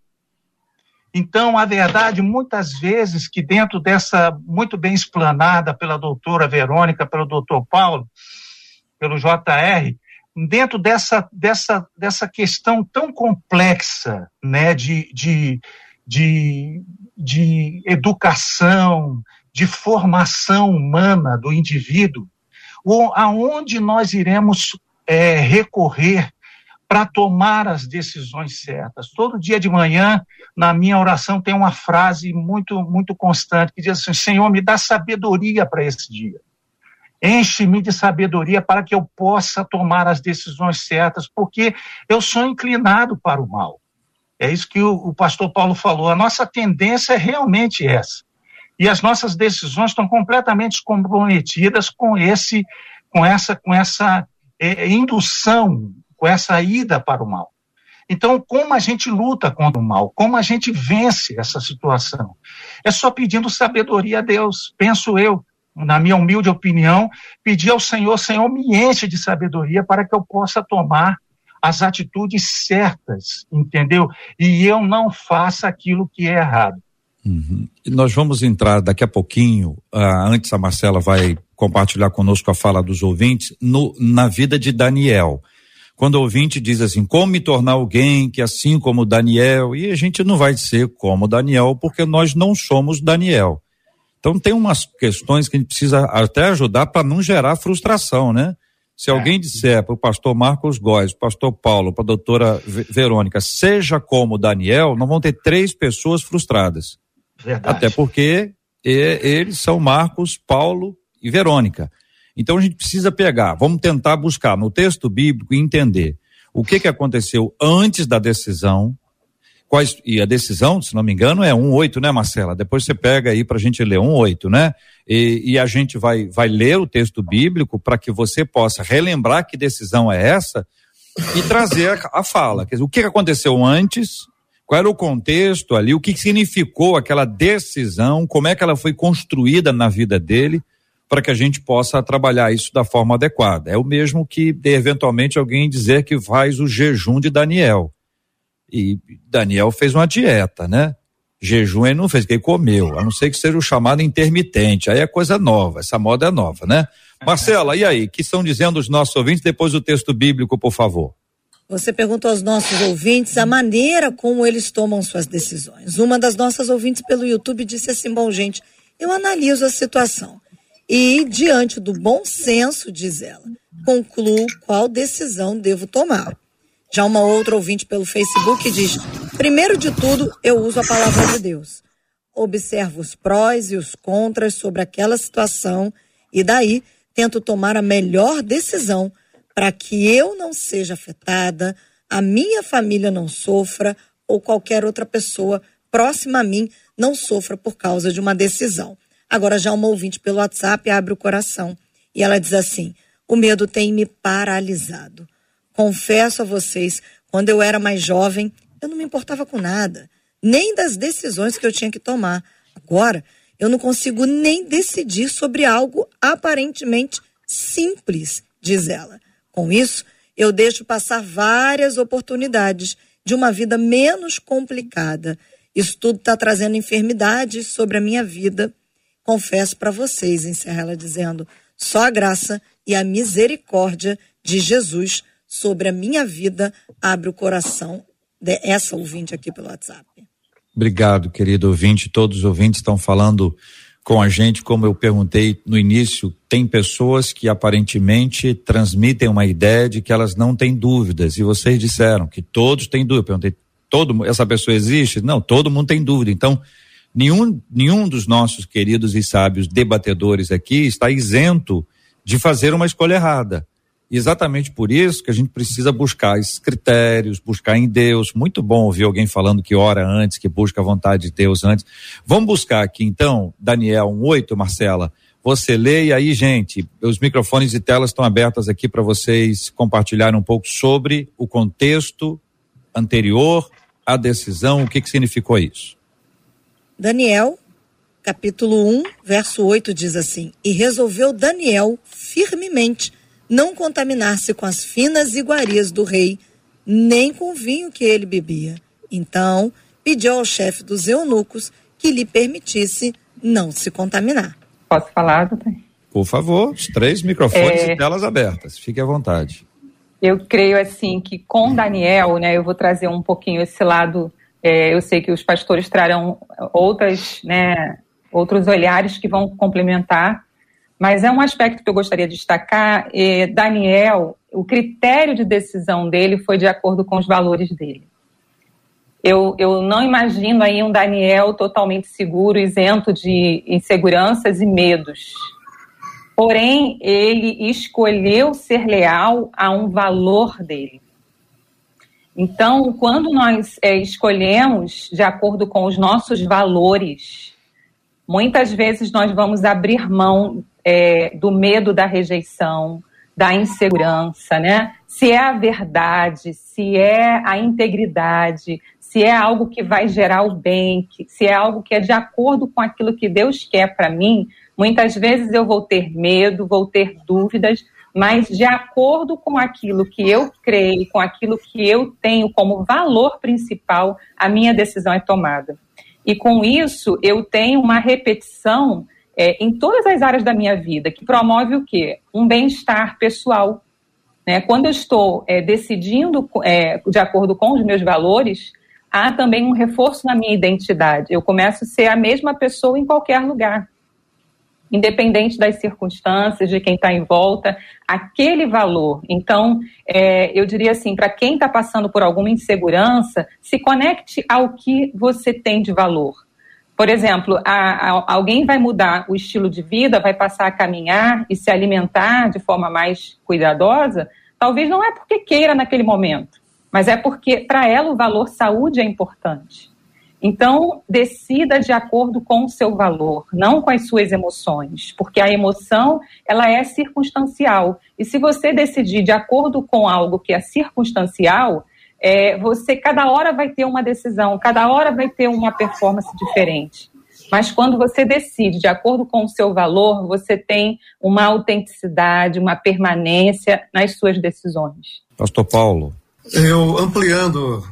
então, a verdade, muitas vezes, que dentro dessa, muito bem explanada pela doutora Verônica, pelo doutor Paulo, pelo JR, dentro dessa, dessa, dessa questão tão complexa né, de, de, de, de educação, de formação humana do indivíduo, aonde nós iremos é, recorrer para tomar as decisões certas. Todo dia de manhã, na minha oração, tem uma frase muito, muito constante que diz assim: Senhor, me dá sabedoria para esse dia. Enche-me de sabedoria para que eu possa tomar as decisões certas, porque eu sou inclinado para o mal. É isso que o, o pastor Paulo falou. A nossa tendência é realmente essa. E as nossas decisões estão completamente comprometidas com esse, com essa, com essa é, indução com essa ida para o mal. Então, como a gente luta contra o mal? Como a gente vence essa situação? É só pedindo sabedoria a Deus, penso eu, na minha humilde opinião, pedir ao Senhor, Senhor, me enche de sabedoria para que eu possa tomar as atitudes certas, entendeu? E eu não faça aquilo que é errado. Uhum. Nós vamos entrar daqui a pouquinho, uh, antes a Marcela vai compartilhar conosco a fala dos ouvintes, no, na vida de Daniel. Quando o ouvinte diz assim, como me tornar alguém que assim como Daniel, e a gente não vai ser como Daniel, porque nós não somos Daniel. Então tem umas questões que a gente precisa até ajudar para não gerar frustração, né? Se alguém disser para o pastor Marcos Góes, pastor Paulo, para a doutora Verônica, seja como Daniel, não vão ter três pessoas frustradas. Verdade. Até porque e, eles são Marcos, Paulo e Verônica. Então a gente precisa pegar, vamos tentar buscar no texto bíblico e entender o que, que aconteceu antes da decisão, quais, e a decisão, se não me engano, é 1,8, né, Marcela? Depois você pega aí para a gente ler 1,8, né? E, e, a gente vai, vai ler o texto bíblico para que você possa relembrar que decisão é essa e trazer a, a fala. Dizer, o que aconteceu antes, qual era o contexto ali, o que significou aquela decisão, como é que ela foi construída na vida dele, para que a gente possa trabalhar isso da forma adequada. É o mesmo que, eventualmente, alguém dizer que faz o jejum de Daniel. E Daniel fez uma dieta, né? Jejum ele não fez, ele comeu, a não ser que seja o chamado intermitente. Aí é coisa nova, essa moda é nova, né? Marcela, e aí? que estão dizendo os nossos ouvintes depois do texto bíblico, por favor? Você perguntou aos nossos ouvintes a maneira como eles tomam suas decisões. Uma das nossas ouvintes pelo YouTube disse assim: bom, gente, eu analiso a situação e, diante do bom senso, diz ela, concluo qual decisão devo tomar. Já uma outra ouvinte pelo Facebook diz: primeiro de tudo, eu uso a palavra de Deus. Observo os prós e os contras sobre aquela situação e daí tento tomar a melhor decisão para que eu não seja afetada, a minha família não sofra ou qualquer outra pessoa próxima a mim não sofra por causa de uma decisão. Agora já uma ouvinte pelo WhatsApp abre o coração e ela diz assim: "O medo tem me paralisado. Confesso a vocês, quando eu era mais jovem, eu não me importava com nada, nem das decisões que eu tinha que tomar. Agora, eu não consigo nem decidir sobre algo aparentemente simples", diz ela. Com isso, eu deixo passar várias oportunidades de uma vida menos complicada. Isso tudo está trazendo enfermidades sobre a minha vida. Confesso para vocês, encerra ela dizendo, só a graça e a misericórdia de Jesus sobre a minha vida abre o coração dessa ouvinte aqui pelo WhatsApp. Obrigado, querido ouvinte. Todos os ouvintes estão falando com a gente, como eu perguntei no início, tem pessoas que aparentemente transmitem uma ideia de que elas não têm dúvidas, e vocês disseram que todos têm dúvida. Eu perguntei, todo, essa pessoa existe? Não, todo mundo tem dúvida. Então, nenhum, nenhum dos nossos queridos e sábios debatedores aqui está isento de fazer uma escolha errada. Exatamente por isso que a gente precisa buscar esses critérios, buscar em Deus. Muito bom ouvir alguém falando que ora antes, que busca a vontade de Deus antes. Vamos buscar aqui então, Daniel 1,8, Marcela. Você lê e aí, gente, os microfones e telas estão abertas aqui para vocês compartilharem um pouco sobre o contexto anterior à decisão, o que, que significou isso. Daniel, capítulo 1, verso 8 diz assim: E resolveu Daniel firmemente não contaminar-se com as finas iguarias do rei, nem com o vinho que ele bebia. Então, pediu ao chefe dos eunucos que lhe permitisse não se contaminar. Posso falar, doutor? Por favor, os três microfones é... e telas abertas. Fique à vontade. Eu creio assim que com Daniel, né, eu vou trazer um pouquinho esse lado. É, eu sei que os pastores trarão outras, né, outros olhares que vão complementar mas é um aspecto que eu gostaria de destacar. É, Daniel, o critério de decisão dele foi de acordo com os valores dele. Eu, eu não imagino aí um Daniel totalmente seguro, isento de inseguranças e medos. Porém, ele escolheu ser leal a um valor dele. Então, quando nós é, escolhemos de acordo com os nossos valores, muitas vezes nós vamos abrir mão é, do medo da rejeição, da insegurança, né? Se é a verdade, se é a integridade, se é algo que vai gerar o bem, se é algo que é de acordo com aquilo que Deus quer para mim, muitas vezes eu vou ter medo, vou ter dúvidas, mas de acordo com aquilo que eu creio, com aquilo que eu tenho como valor principal, a minha decisão é tomada. E com isso, eu tenho uma repetição é, em todas as áreas da minha vida, que promove o quê? Um bem-estar pessoal. Né? Quando eu estou é, decidindo é, de acordo com os meus valores, há também um reforço na minha identidade. Eu começo a ser a mesma pessoa em qualquer lugar. Independente das circunstâncias, de quem está em volta, aquele valor. Então, é, eu diria assim: para quem está passando por alguma insegurança, se conecte ao que você tem de valor por exemplo, a, a, alguém vai mudar o estilo de vida, vai passar a caminhar e se alimentar de forma mais cuidadosa, talvez não é porque queira naquele momento, mas é porque para ela o valor saúde é importante. Então, decida de acordo com o seu valor, não com as suas emoções, porque a emoção, ela é circunstancial. E se você decidir de acordo com algo que é circunstancial, é, você cada hora vai ter uma decisão, cada hora vai ter uma performance diferente. Mas quando você decide de acordo com o seu valor, você tem uma autenticidade, uma permanência nas suas decisões. Pastor Paulo. Eu ampliando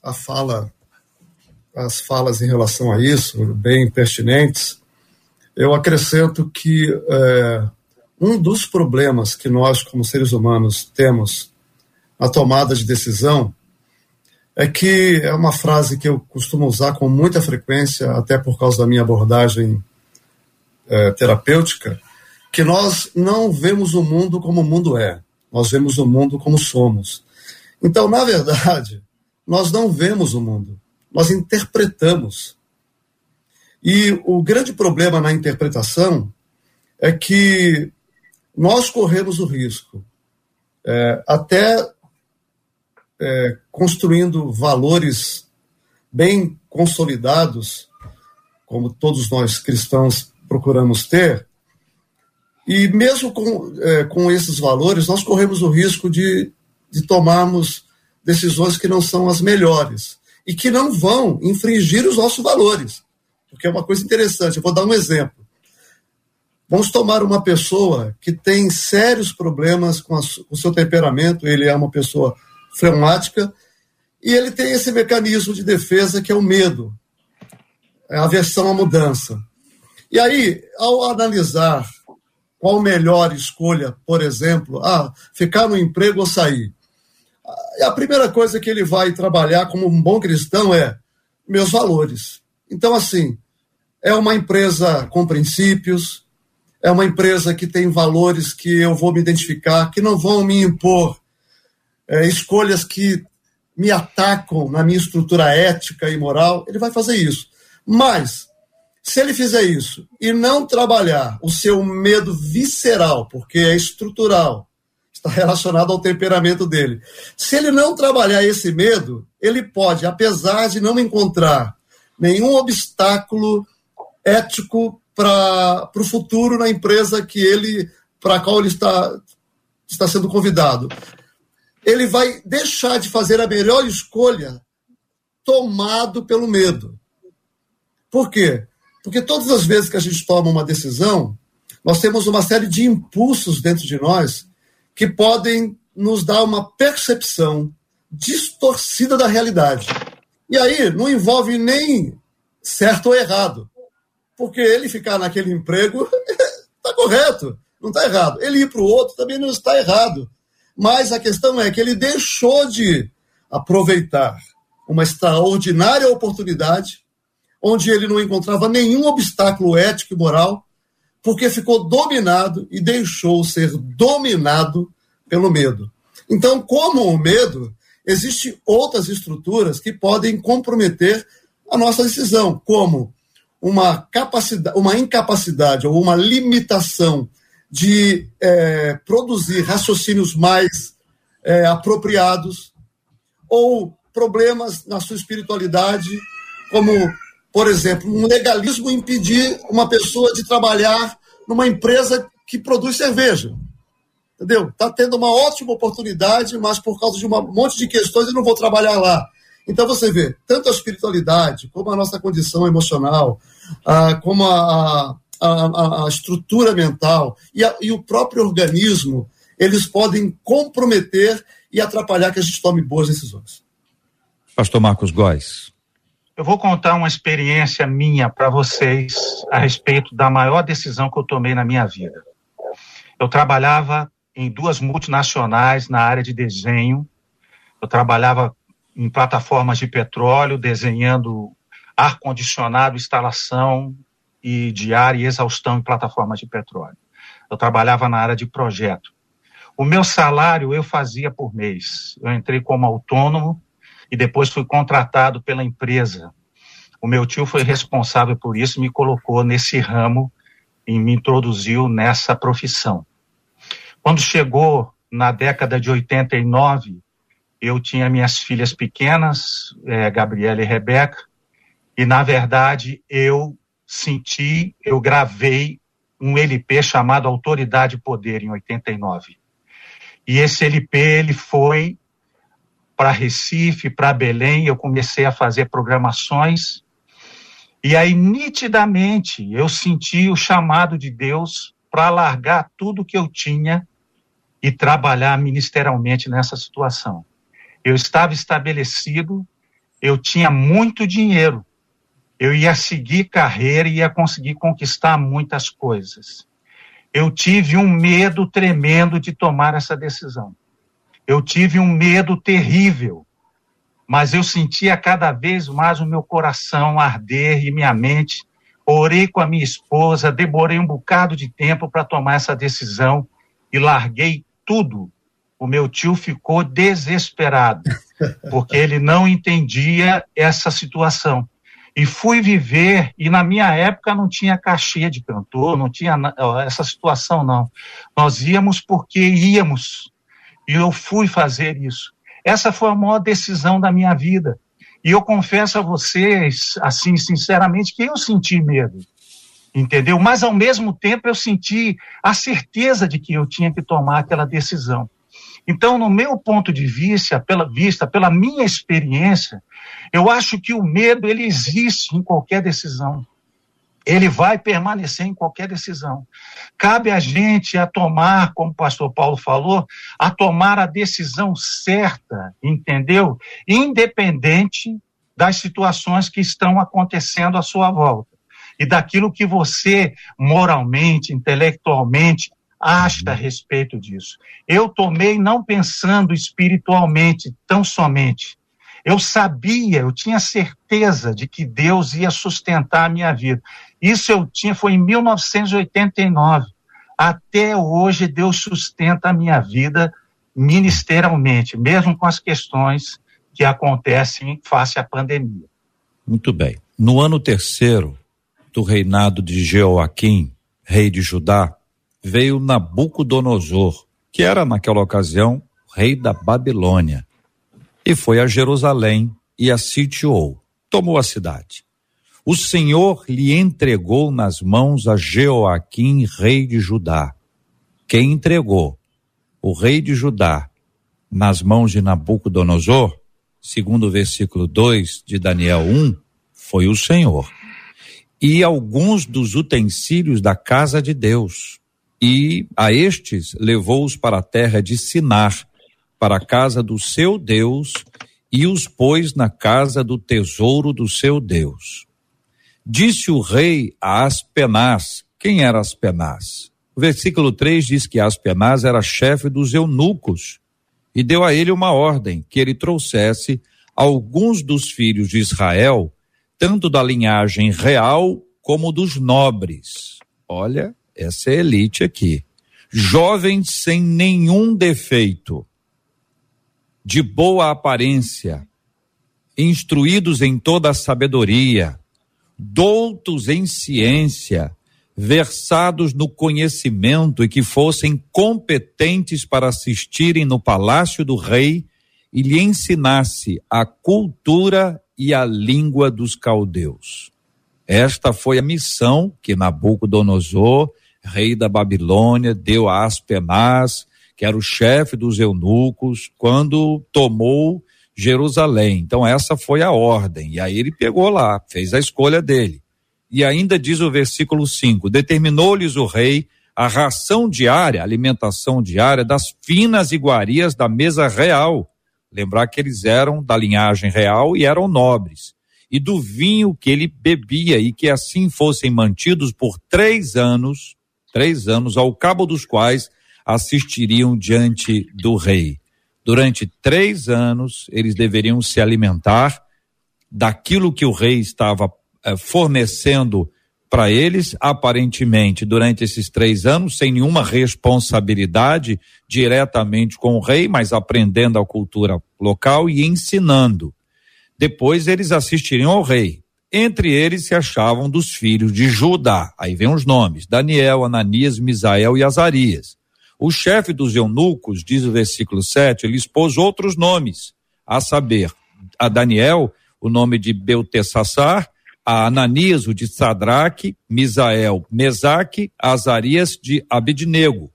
a fala, as falas em relação a isso, bem pertinentes, eu acrescento que é, um dos problemas que nós, como seres humanos, temos na tomada de decisão é que é uma frase que eu costumo usar com muita frequência, até por causa da minha abordagem é, terapêutica, que nós não vemos o mundo como o mundo é, nós vemos o mundo como somos. Então, na verdade, nós não vemos o mundo, nós interpretamos. E o grande problema na interpretação é que nós corremos o risco, é, até é, construindo valores bem consolidados, como todos nós cristãos procuramos ter, e mesmo com, é, com esses valores, nós corremos o risco de, de tomarmos decisões que não são as melhores e que não vão infringir os nossos valores. Porque é uma coisa interessante, eu vou dar um exemplo. Vamos tomar uma pessoa que tem sérios problemas com, a, com o seu temperamento, ele é uma pessoa fleumática, e ele tem esse mecanismo de defesa que é o medo, é a aversão à mudança. E aí, ao analisar qual melhor escolha, por exemplo, ah, ficar no emprego ou sair, a primeira coisa que ele vai trabalhar como um bom cristão é meus valores. Então, assim, é uma empresa com princípios, é uma empresa que tem valores que eu vou me identificar, que não vão me impor é, escolhas que me atacam na minha estrutura ética e moral, ele vai fazer isso. Mas, se ele fizer isso e não trabalhar o seu medo visceral, porque é estrutural, está relacionado ao temperamento dele, se ele não trabalhar esse medo, ele pode, apesar de não encontrar nenhum obstáculo ético para o futuro na empresa que ele para a qual ele está, está sendo convidado ele vai deixar de fazer a melhor escolha tomado pelo medo. Por quê? Porque todas as vezes que a gente toma uma decisão, nós temos uma série de impulsos dentro de nós que podem nos dar uma percepção distorcida da realidade. E aí não envolve nem certo ou errado. Porque ele ficar naquele emprego está <laughs> correto, não está errado. Ele ir para o outro também não está errado. Mas a questão é que ele deixou de aproveitar uma extraordinária oportunidade, onde ele não encontrava nenhum obstáculo ético e moral, porque ficou dominado e deixou ser dominado pelo medo. Então, como o medo, existem outras estruturas que podem comprometer a nossa decisão, como uma capacidade, uma incapacidade ou uma limitação de é, produzir raciocínios mais é, apropriados, ou problemas na sua espiritualidade, como, por exemplo, um legalismo impedir uma pessoa de trabalhar numa empresa que produz cerveja. entendeu? Está tendo uma ótima oportunidade, mas por causa de um monte de questões eu não vou trabalhar lá. Então você vê, tanto a espiritualidade, como a nossa condição emocional, ah, como a, a, a, a, estrutura mental e, e o próprio organismo, eles podem comprometer e atrapalhar que a gente tome boas decisões. Pastor Marcos Góes. Eu vou contar uma experiência minha para vocês a respeito da maior decisão que eu tomei na minha vida. Eu trabalhava em duas multinacionais na área de desenho. Eu trabalhava em plataformas de petróleo, desenhando ar-condicionado, instalação e de ar e exaustão em plataformas de petróleo. Eu trabalhava na área de projeto. O meu salário eu fazia por mês. Eu entrei como autônomo e depois fui contratado pela empresa. O meu tio foi responsável por isso, me colocou nesse ramo e me introduziu nessa profissão. Quando chegou na década de 89, eu tinha minhas filhas pequenas, é, Gabriela e Rebeca, e na verdade eu senti, eu gravei um LP chamado Autoridade e Poder em 89. E esse LP ele foi para Recife, para Belém, eu comecei a fazer programações. E aí, nitidamente, eu senti o chamado de Deus para largar tudo que eu tinha e trabalhar ministerialmente nessa situação. Eu estava estabelecido, eu tinha muito dinheiro, eu ia seguir carreira e ia conseguir conquistar muitas coisas. Eu tive um medo tremendo de tomar essa decisão. Eu tive um medo terrível, mas eu sentia cada vez mais o meu coração arder e minha mente. Orei com a minha esposa, demorei um bocado de tempo para tomar essa decisão e larguei tudo. O meu tio ficou desesperado, <laughs> porque ele não entendia essa situação. E fui viver, e na minha época não tinha cachê de cantor, não tinha essa situação, não. Nós íamos porque íamos. E eu fui fazer isso. Essa foi a maior decisão da minha vida. E eu confesso a vocês, assim, sinceramente, que eu senti medo. Entendeu? Mas ao mesmo tempo eu senti a certeza de que eu tinha que tomar aquela decisão. Então, no meu ponto de vista, pela vista, pela minha experiência, eu acho que o medo ele existe em qualquer decisão ele vai permanecer em qualquer decisão. Cabe a gente a tomar, como o pastor Paulo falou, a tomar a decisão certa, entendeu? Independente das situações que estão acontecendo à sua volta e daquilo que você moralmente, intelectualmente acha a respeito disso. Eu tomei não pensando espiritualmente tão somente, eu sabia, eu tinha certeza de que Deus ia sustentar a minha vida. Isso eu tinha, foi em 1989. Até hoje, Deus sustenta a minha vida ministerialmente, mesmo com as questões que acontecem face à pandemia. Muito bem. No ano terceiro do reinado de Jeoaquim, rei de Judá, veio Nabucodonosor, que era naquela ocasião rei da Babilônia e foi a Jerusalém e a sitiou, tomou a cidade. O Senhor lhe entregou nas mãos a Jeoaquim, rei de Judá. Quem entregou o rei de Judá nas mãos de Nabucodonosor, segundo o versículo 2 de Daniel 1, foi o Senhor. E alguns dos utensílios da casa de Deus. E a estes levou-os para a terra de Sinar, para a casa do seu Deus e os pôs na casa do tesouro do seu Deus. Disse o rei a Aspenaz, quem era Aspenaz? O versículo 3 diz que Aspenaz era chefe dos eunucos e deu a ele uma ordem que ele trouxesse alguns dos filhos de Israel, tanto da linhagem real como dos nobres. Olha, essa é elite aqui. Jovens sem nenhum defeito, de boa aparência, instruídos em toda a sabedoria, doutos em ciência, versados no conhecimento e que fossem competentes para assistirem no palácio do rei e lhe ensinasse a cultura e a língua dos caldeus. Esta foi a missão que Nabucodonosor, rei da Babilônia, deu a Aspenaz, que era o chefe dos eunucos, quando tomou Jerusalém. Então, essa foi a ordem. E aí ele pegou lá, fez a escolha dele. E ainda diz o versículo 5: determinou-lhes o rei a ração diária, alimentação diária das finas iguarias da mesa real. Lembrar que eles eram da linhagem real e eram nobres. E do vinho que ele bebia, e que assim fossem mantidos por três anos, três anos, ao cabo dos quais assistiriam diante do rei. Durante três anos, eles deveriam se alimentar daquilo que o rei estava eh, fornecendo para eles, aparentemente, durante esses três anos, sem nenhuma responsabilidade diretamente com o rei, mas aprendendo a cultura local e ensinando. Depois eles assistiriam ao rei. Entre eles se achavam dos filhos de Judá. Aí vem os nomes: Daniel, Ananias, Misael e Azarias. O chefe dos eunucos, diz o versículo 7, ele expôs outros nomes, a saber, a Daniel, o nome de Beltessassar, a Ananias, o de Sadraque, Misael, Mesaque, Azarias de Abidnego.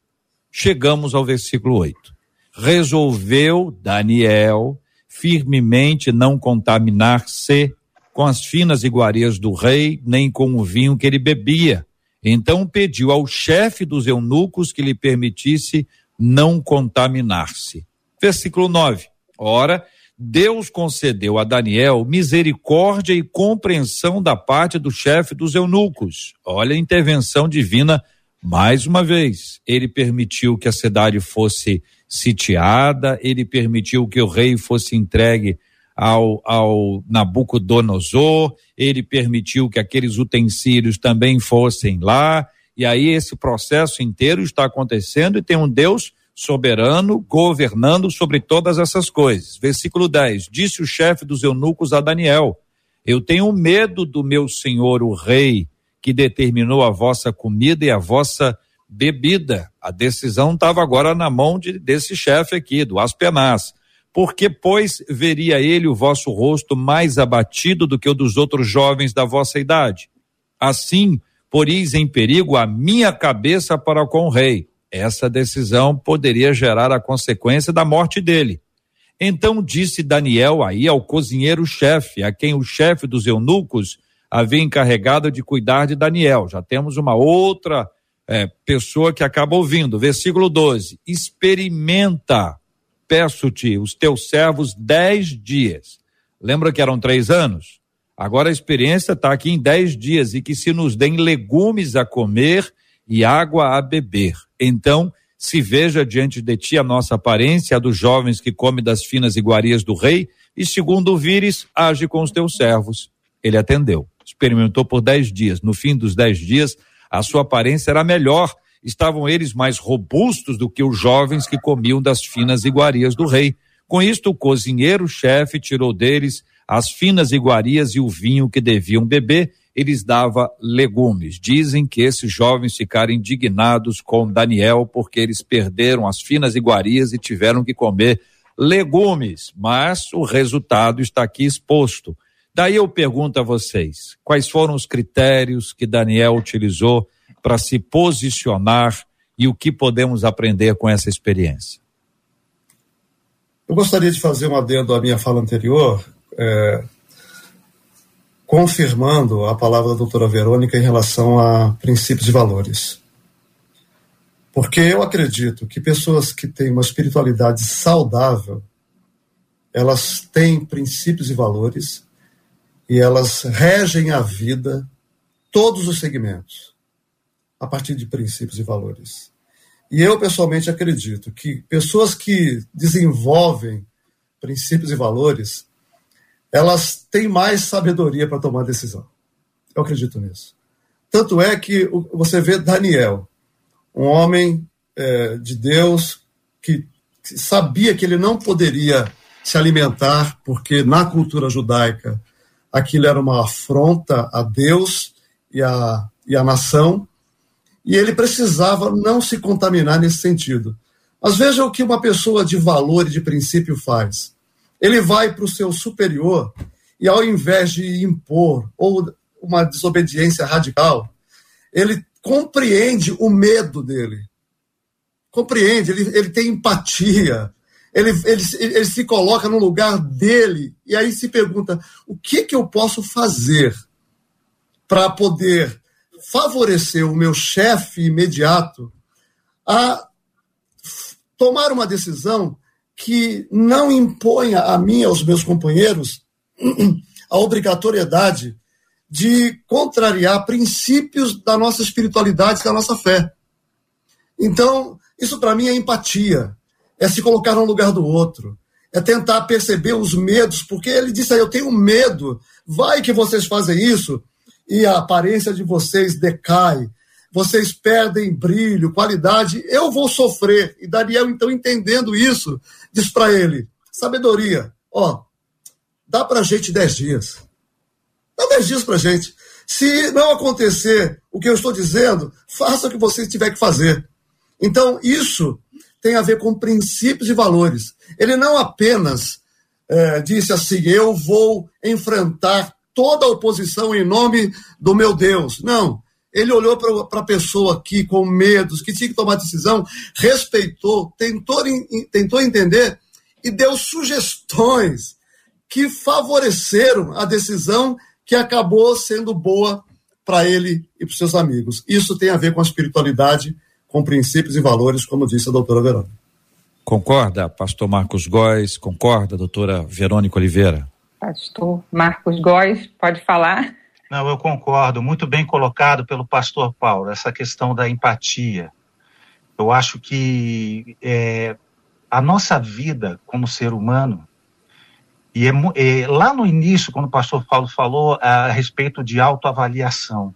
Chegamos ao versículo 8. Resolveu Daniel firmemente não contaminar-se com as finas iguarias do rei, nem com o vinho que ele bebia. Então pediu ao chefe dos eunucos que lhe permitisse não contaminar-se. Versículo 9. Ora, Deus concedeu a Daniel misericórdia e compreensão da parte do chefe dos eunucos. Olha a intervenção divina mais uma vez. Ele permitiu que a cidade fosse sitiada, ele permitiu que o rei fosse entregue ao, ao Nabucodonosor, ele permitiu que aqueles utensílios também fossem lá, e aí esse processo inteiro está acontecendo e tem um Deus soberano, governando sobre todas essas coisas. Versículo 10: Disse o chefe dos eunucos a Daniel: Eu tenho medo do meu senhor, o rei, que determinou a vossa comida e a vossa bebida. A decisão estava agora na mão de, desse chefe aqui, do Aspenaz. Porque, pois, veria ele o vosso rosto mais abatido do que o dos outros jovens da vossa idade? Assim, poris em perigo a minha cabeça para com o rei essa decisão poderia gerar a consequência da morte dele. Então disse Daniel aí ao cozinheiro-chefe, a quem o chefe dos eunucos havia encarregado de cuidar de Daniel. Já temos uma outra é, pessoa que acaba ouvindo. Versículo 12: Experimenta, peço-te, os teus servos dez dias. Lembra que eram três anos? Agora a experiência está aqui em dez dias e que se nos deem legumes a comer e água a beber. Então, se veja diante de ti a nossa aparência, a dos jovens que come das finas iguarias do rei, e segundo o vires, age com os teus servos. Ele atendeu. Experimentou por dez dias. No fim dos dez dias, a sua aparência era melhor. Estavam eles mais robustos do que os jovens que comiam das finas iguarias do rei. Com isto, o cozinheiro-chefe tirou deles as finas iguarias e o vinho que deviam beber eles dava legumes. Dizem que esses jovens ficaram indignados com Daniel porque eles perderam as finas iguarias e tiveram que comer legumes, mas o resultado está aqui exposto. Daí eu pergunto a vocês, quais foram os critérios que Daniel utilizou para se posicionar e o que podemos aprender com essa experiência? Eu gostaria de fazer um adendo à minha fala anterior, é, confirmando a palavra da doutora Verônica em relação a princípios e valores. Porque eu acredito que pessoas que têm uma espiritualidade saudável, elas têm princípios e valores e elas regem a vida, todos os segmentos, a partir de princípios e valores. E eu, pessoalmente, acredito que pessoas que desenvolvem princípios e valores, elas têm mais sabedoria para tomar decisão. Eu acredito nisso. Tanto é que você vê Daniel, um homem é, de Deus que sabia que ele não poderia se alimentar, porque na cultura judaica aquilo era uma afronta a Deus e a, e a nação, e ele precisava não se contaminar nesse sentido. Mas veja o que uma pessoa de valor e de princípio faz. Ele vai para o seu superior e, ao invés de impor ou uma desobediência radical, ele compreende o medo dele, compreende, ele, ele tem empatia, ele, ele, ele se coloca no lugar dele e aí se pergunta: o que, que eu posso fazer para poder favorecer o meu chefe imediato a tomar uma decisão que não imponha a mim e aos meus companheiros <clears throat> a obrigatoriedade de contrariar princípios da nossa espiritualidade, da nossa fé. Então, isso para mim é empatia, é se colocar no lugar do outro, é tentar perceber os medos, porque ele disse aí, eu tenho medo, vai que vocês fazem isso e a aparência de vocês decai, vocês perdem brilho, qualidade, eu vou sofrer. E Daniel, então, entendendo isso, diz para ele: sabedoria, ó, dá para gente dez dias. Dá dez dias para gente. Se não acontecer o que eu estou dizendo, faça o que você tiver que fazer. Então, isso tem a ver com princípios e valores. Ele não apenas é, disse assim: eu vou enfrentar toda a oposição em nome do meu Deus. Não. Ele olhou para a pessoa aqui com medos, que tinha que tomar decisão, respeitou, tentou, tentou entender e deu sugestões que favoreceram a decisão que acabou sendo boa para ele e para seus amigos. Isso tem a ver com a espiritualidade, com princípios e valores, como disse a doutora Verônica. Concorda, pastor Marcos Góes? Concorda, doutora Verônica Oliveira? Pastor Marcos Góes, pode falar? Não, eu concordo. Muito bem colocado pelo pastor Paulo, essa questão da empatia. Eu acho que é, a nossa vida como ser humano, e é, é, lá no início, quando o pastor Paulo falou a, a respeito de autoavaliação,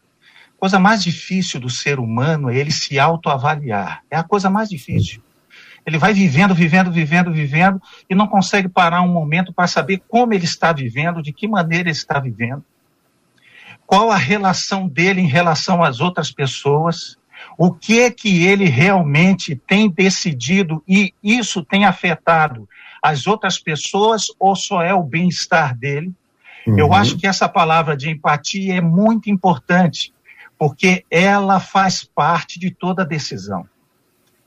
a coisa mais difícil do ser humano é ele se autoavaliar. É a coisa mais difícil. Ele vai vivendo, vivendo, vivendo, vivendo e não consegue parar um momento para saber como ele está vivendo, de que maneira ele está vivendo qual a relação dele em relação às outras pessoas, o que é que ele realmente tem decidido e isso tem afetado as outras pessoas ou só é o bem-estar dele. Uhum. Eu acho que essa palavra de empatia é muito importante, porque ela faz parte de toda decisão.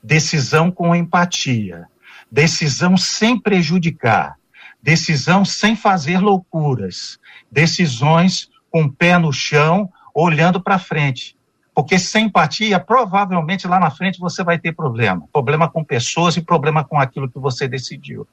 Decisão com empatia, decisão sem prejudicar, decisão sem fazer loucuras, decisões com o pé no chão, olhando para frente. Porque sem empatia, provavelmente lá na frente você vai ter problema. Problema com pessoas e problema com aquilo que você decidiu.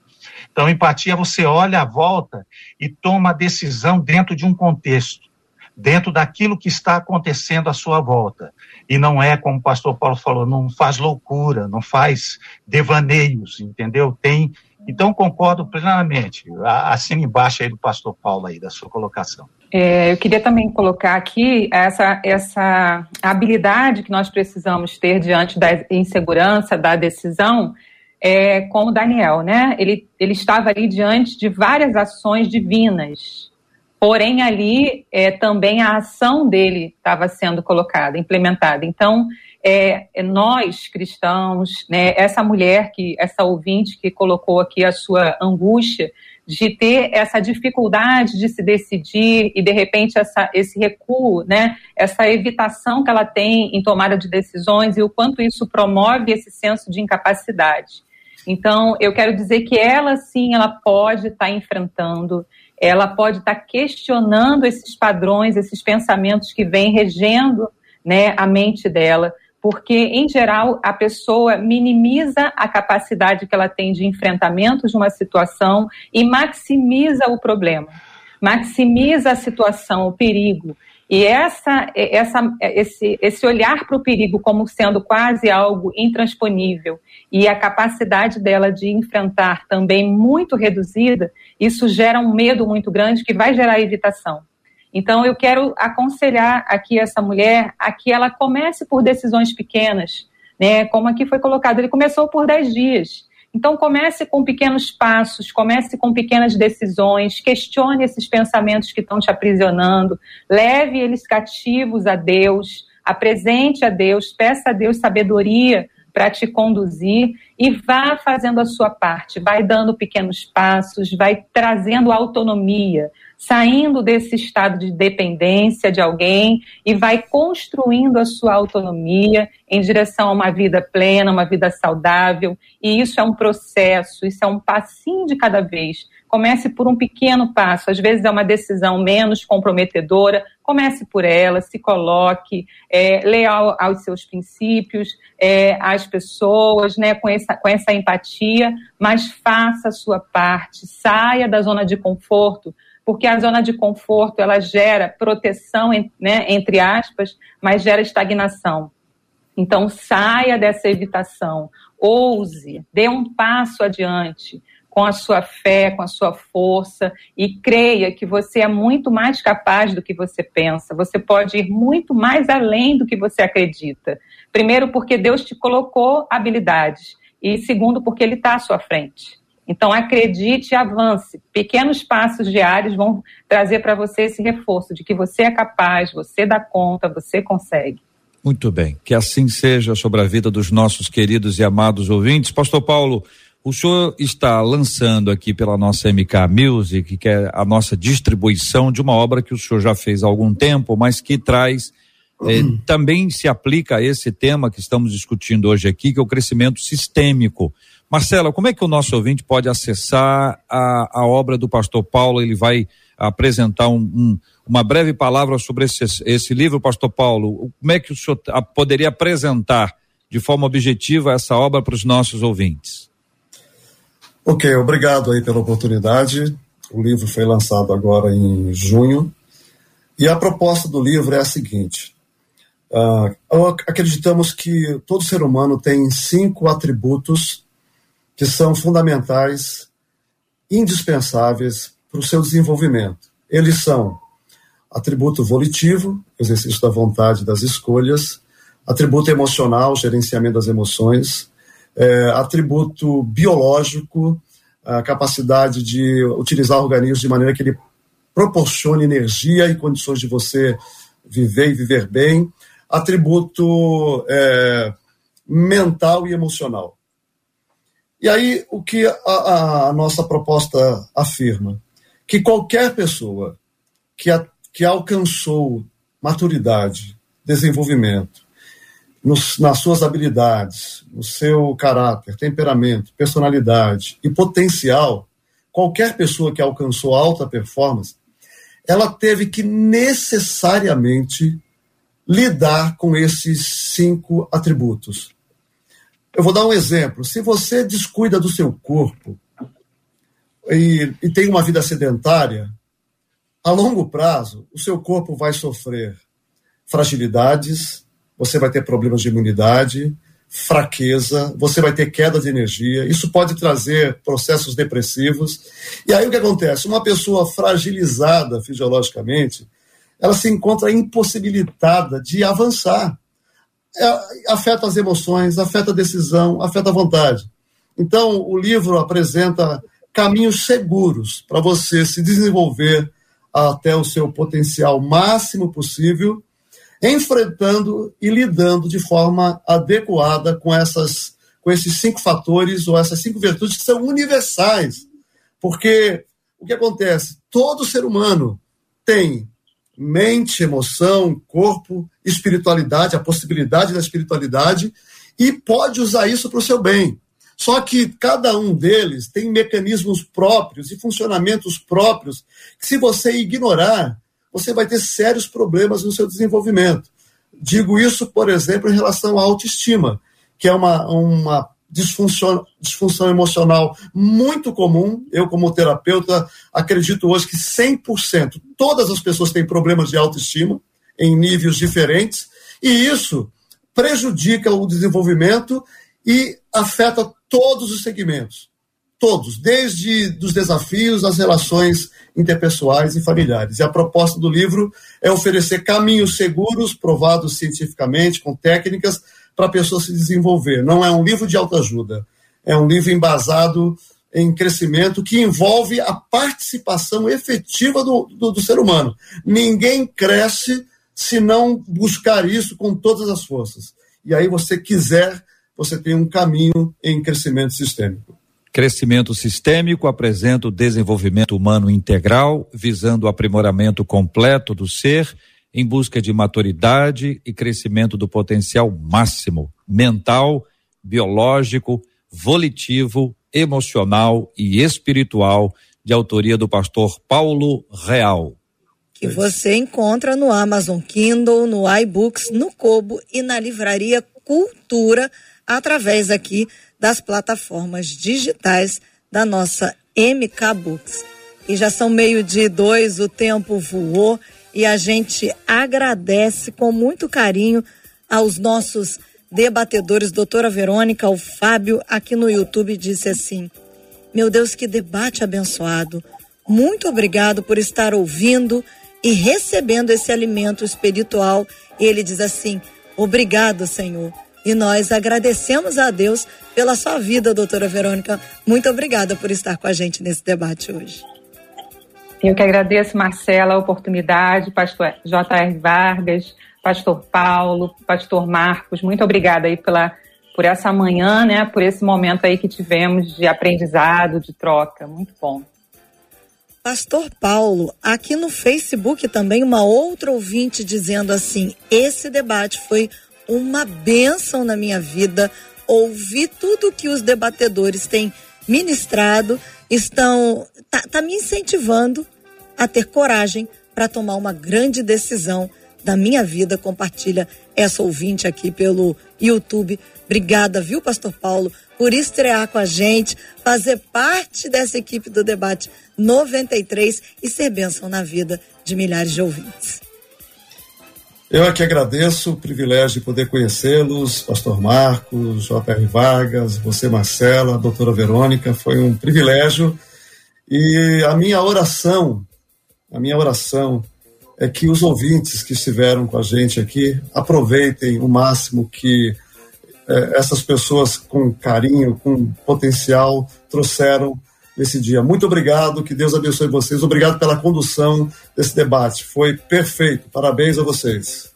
Então, empatia, você olha à volta e toma a decisão dentro de um contexto, dentro daquilo que está acontecendo à sua volta. E não é, como o pastor Paulo falou, não faz loucura, não faz devaneios, entendeu? Tem. Então, concordo plenamente. Acima embaixo aí do pastor Paulo aí, da sua colocação. É, eu queria também colocar aqui essa, essa habilidade que nós precisamos ter diante da insegurança da decisão, é, com o Daniel, né? Ele, ele estava ali diante de várias ações divinas, porém ali é, também a ação dele estava sendo colocada, implementada. Então, é, é, nós cristãos, né, essa mulher que, essa ouvinte que colocou aqui a sua angústia, de ter essa dificuldade de se decidir e de repente essa, esse recuo, né, essa evitação que ela tem em tomada de decisões e o quanto isso promove esse senso de incapacidade. Então, eu quero dizer que ela sim, ela pode estar tá enfrentando, ela pode estar tá questionando esses padrões, esses pensamentos que vêm regendo né, a mente dela, porque, em geral, a pessoa minimiza a capacidade que ela tem de enfrentamento de uma situação e maximiza o problema, maximiza a situação, o perigo. E essa, essa, esse, esse olhar para o perigo como sendo quase algo intransponível e a capacidade dela de enfrentar também muito reduzida, isso gera um medo muito grande que vai gerar evitação. Então, eu quero aconselhar aqui essa mulher a que ela comece por decisões pequenas, né? Como aqui foi colocado, ele começou por 10 dias. Então, comece com pequenos passos, comece com pequenas decisões, questione esses pensamentos que estão te aprisionando, leve eles cativos a Deus, apresente a Deus, peça a Deus sabedoria para te conduzir e vá fazendo a sua parte, vai dando pequenos passos, vai trazendo autonomia, saindo desse estado de dependência de alguém e vai construindo a sua autonomia em direção a uma vida plena, uma vida saudável. E isso é um processo, isso é um passinho de cada vez. Comece por um pequeno passo, às vezes é uma decisão menos comprometedora. Comece por ela, se coloque, é, leal aos seus princípios, é, às pessoas, né, com, essa, com essa empatia, mas faça a sua parte, saia da zona de conforto, porque a zona de conforto ela gera proteção, né, entre aspas, mas gera estagnação. Então saia dessa evitação, ouse, dê um passo adiante com a sua fé, com a sua força e creia que você é muito mais capaz do que você pensa. Você pode ir muito mais além do que você acredita. Primeiro, porque Deus te colocou habilidades e segundo, porque Ele está à sua frente. Então, acredite e avance. Pequenos passos diários vão trazer para você esse reforço de que você é capaz, você dá conta, você consegue. Muito bem. Que assim seja sobre a vida dos nossos queridos e amados ouvintes. Pastor Paulo, o senhor está lançando aqui pela nossa MK Music, que é a nossa distribuição de uma obra que o senhor já fez há algum tempo, mas que traz eh, uhum. também se aplica a esse tema que estamos discutindo hoje aqui, que é o crescimento sistêmico. Marcela, como é que o nosso ouvinte pode acessar a, a obra do pastor Paulo? Ele vai apresentar um, um, uma breve palavra sobre esse, esse livro, pastor Paulo. Como é que o senhor poderia apresentar de forma objetiva essa obra para os nossos ouvintes? Ok, obrigado aí pela oportunidade. O livro foi lançado agora em junho. E a proposta do livro é a seguinte: uh, acreditamos que todo ser humano tem cinco atributos que são fundamentais, indispensáveis para o seu desenvolvimento. Eles são atributo volitivo, exercício da vontade das escolhas, atributo emocional, gerenciamento das emoções, é, atributo biológico, a capacidade de utilizar organismos de maneira que ele proporcione energia e condições de você viver e viver bem, atributo é, mental e emocional. E aí, o que a, a, nossa proposta afirma? Que qualquer pessoa que, a, que alcançou maturidade, desenvolvimento, nos, nas suas habilidades, no seu caráter, temperamento, personalidade e potencial, qualquer pessoa que alcançou alta performance, ela teve que necessariamente lidar com esses cinco atributos. Eu vou dar um exemplo. Se você descuida do seu corpo e, e tem uma vida sedentária, a longo prazo, o seu corpo vai sofrer fragilidades, você vai ter problemas de imunidade, fraqueza, você vai ter queda de energia, isso pode trazer processos depressivos. E aí o que acontece? Uma pessoa fragilizada fisiologicamente, ela se encontra impossibilitada de avançar. É, afeta as emoções, afeta a decisão, afeta a vontade. Então, o livro apresenta caminhos seguros para você se desenvolver até o seu potencial máximo possível enfrentando e lidando de forma adequada com essas com esses cinco fatores ou essas cinco virtudes que são universais. Porque o que acontece? Todo ser humano tem mente, emoção, corpo, espiritualidade, a possibilidade da espiritualidade e pode usar isso para o seu bem. Só que cada um deles tem mecanismos próprios e funcionamentos próprios que, se você ignorar, você vai ter sérios problemas no seu desenvolvimento. Digo isso, por exemplo, em relação à autoestima, que é uma, uma disfunção, disfunção emocional muito comum. Eu, como terapeuta, acredito hoje que 100%, todas as pessoas têm problemas de autoestima, em níveis diferentes, e isso prejudica o desenvolvimento e afeta todos os segmentos todos, desde dos desafios às relações interpessoais e familiares. E a proposta do livro é oferecer caminhos seguros, provados cientificamente, com técnicas, para a pessoa se desenvolver. Não é um livro de autoajuda, é um livro embasado em crescimento que envolve a participação efetiva do, do, do ser humano. Ninguém cresce se não buscar isso com todas as forças. E aí você quiser você tem um caminho em crescimento sistêmico. Crescimento sistêmico apresenta o desenvolvimento humano integral, visando o aprimoramento completo do ser, em busca de maturidade e crescimento do potencial máximo, mental, biológico, volitivo, emocional e espiritual, de autoria do pastor Paulo Real. Que você encontra no Amazon Kindle, no iBooks, no Kobo e na livraria Cultura, através aqui das plataformas digitais da nossa MK Books. E já são meio-dia dois, o tempo voou e a gente agradece com muito carinho aos nossos debatedores, doutora Verônica, o Fábio, aqui no YouTube, disse assim: Meu Deus, que debate abençoado. Muito obrigado por estar ouvindo e recebendo esse alimento espiritual. E ele diz assim: Obrigado, Senhor. E nós agradecemos a Deus pela sua vida, doutora Verônica. Muito obrigada por estar com a gente nesse debate hoje. Eu que agradeço, Marcela, a oportunidade, pastor J.R. Vargas, pastor Paulo, pastor Marcos, muito obrigada aí pela, por essa manhã, né, por esse momento aí que tivemos de aprendizado, de troca, muito bom. Pastor Paulo, aqui no Facebook também uma outra ouvinte dizendo assim: esse debate foi uma bênção na minha vida. Ouvi tudo que os debatedores têm ministrado, estão tá, tá me incentivando a ter coragem para tomar uma grande decisão da minha vida. Compartilha essa ouvinte aqui pelo YouTube. Obrigada, viu, Pastor Paulo, por estrear com a gente, fazer parte dessa equipe do debate 93 e ser bênção na vida de milhares de ouvintes. Eu aqui agradeço o privilégio de poder conhecê-los, Pastor Marcos, J.R. Vargas, você, Marcela, doutora Verônica, foi um privilégio. E a minha oração, a minha oração é que os ouvintes que estiveram com a gente aqui aproveitem o máximo que é, essas pessoas com carinho, com potencial, trouxeram nesse dia. Muito obrigado, que Deus abençoe vocês. Obrigado pela condução desse debate. Foi perfeito. Parabéns a vocês.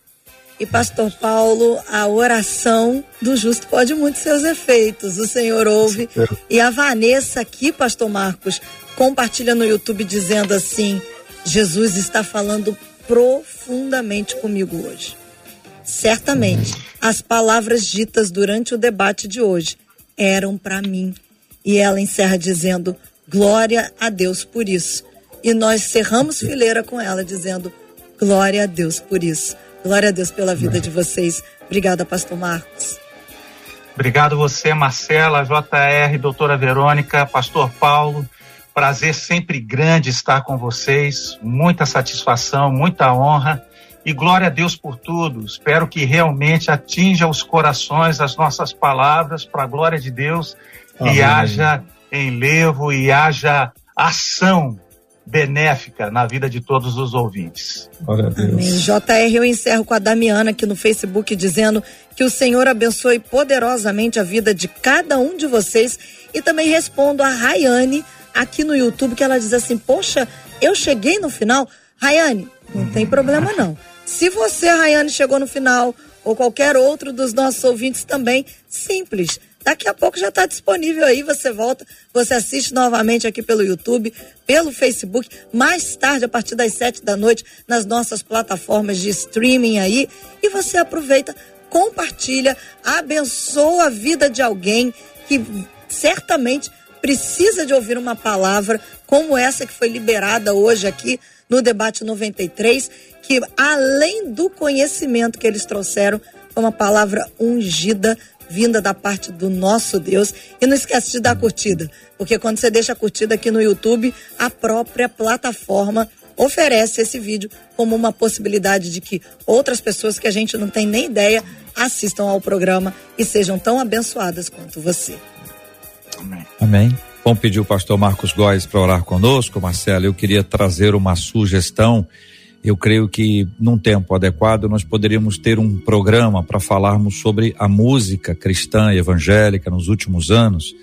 E pastor Paulo, a oração do justo pode muito seus efeitos. O Senhor ouve. E a Vanessa aqui, pastor Marcos, compartilha no YouTube dizendo assim: Jesus está falando profundamente comigo hoje. Certamente, as palavras ditas durante o debate de hoje eram para mim. E ela encerra dizendo: Glória a Deus por isso. E nós cerramos fileira com ela dizendo: Glória a Deus por isso. Glória a Deus pela vida de vocês. Obrigada, Pastor Marcos. Obrigado você, Marcela, JR, doutora Verônica, Pastor Paulo. Prazer sempre grande estar com vocês. Muita satisfação, muita honra. E glória a Deus por tudo. Espero que realmente atinja os corações as nossas palavras para a glória de Deus Amém. e haja enlevo e haja ação benéfica na vida de todos os ouvintes. Glória a Deus. Amém. JR, eu encerro com a Damiana aqui no Facebook dizendo que o Senhor abençoe poderosamente a vida de cada um de vocês e também respondo a Rayane aqui no YouTube que ela diz assim: "Poxa, eu cheguei no final". Rayane, não uhum. tem problema não. Se você, Rayane, chegou no final, ou qualquer outro dos nossos ouvintes também, simples. Daqui a pouco já está disponível aí, você volta, você assiste novamente aqui pelo YouTube, pelo Facebook, mais tarde, a partir das sete da noite, nas nossas plataformas de streaming aí, e você aproveita, compartilha, abençoa a vida de alguém que certamente precisa de ouvir uma palavra como essa que foi liberada hoje aqui no debate 93 que além do conhecimento que eles trouxeram, foi uma palavra ungida vinda da parte do nosso Deus. E não esquece de dar curtida, porque quando você deixa a curtida aqui no YouTube, a própria plataforma oferece esse vídeo como uma possibilidade de que outras pessoas que a gente não tem nem ideia assistam ao programa e sejam tão abençoadas quanto você. Amém. Amém. Vamos pedir o pastor Marcos Góes para orar conosco, Marcelo. Eu queria trazer uma sugestão eu creio que num tempo adequado nós poderíamos ter um programa para falarmos sobre a música cristã e evangélica nos últimos anos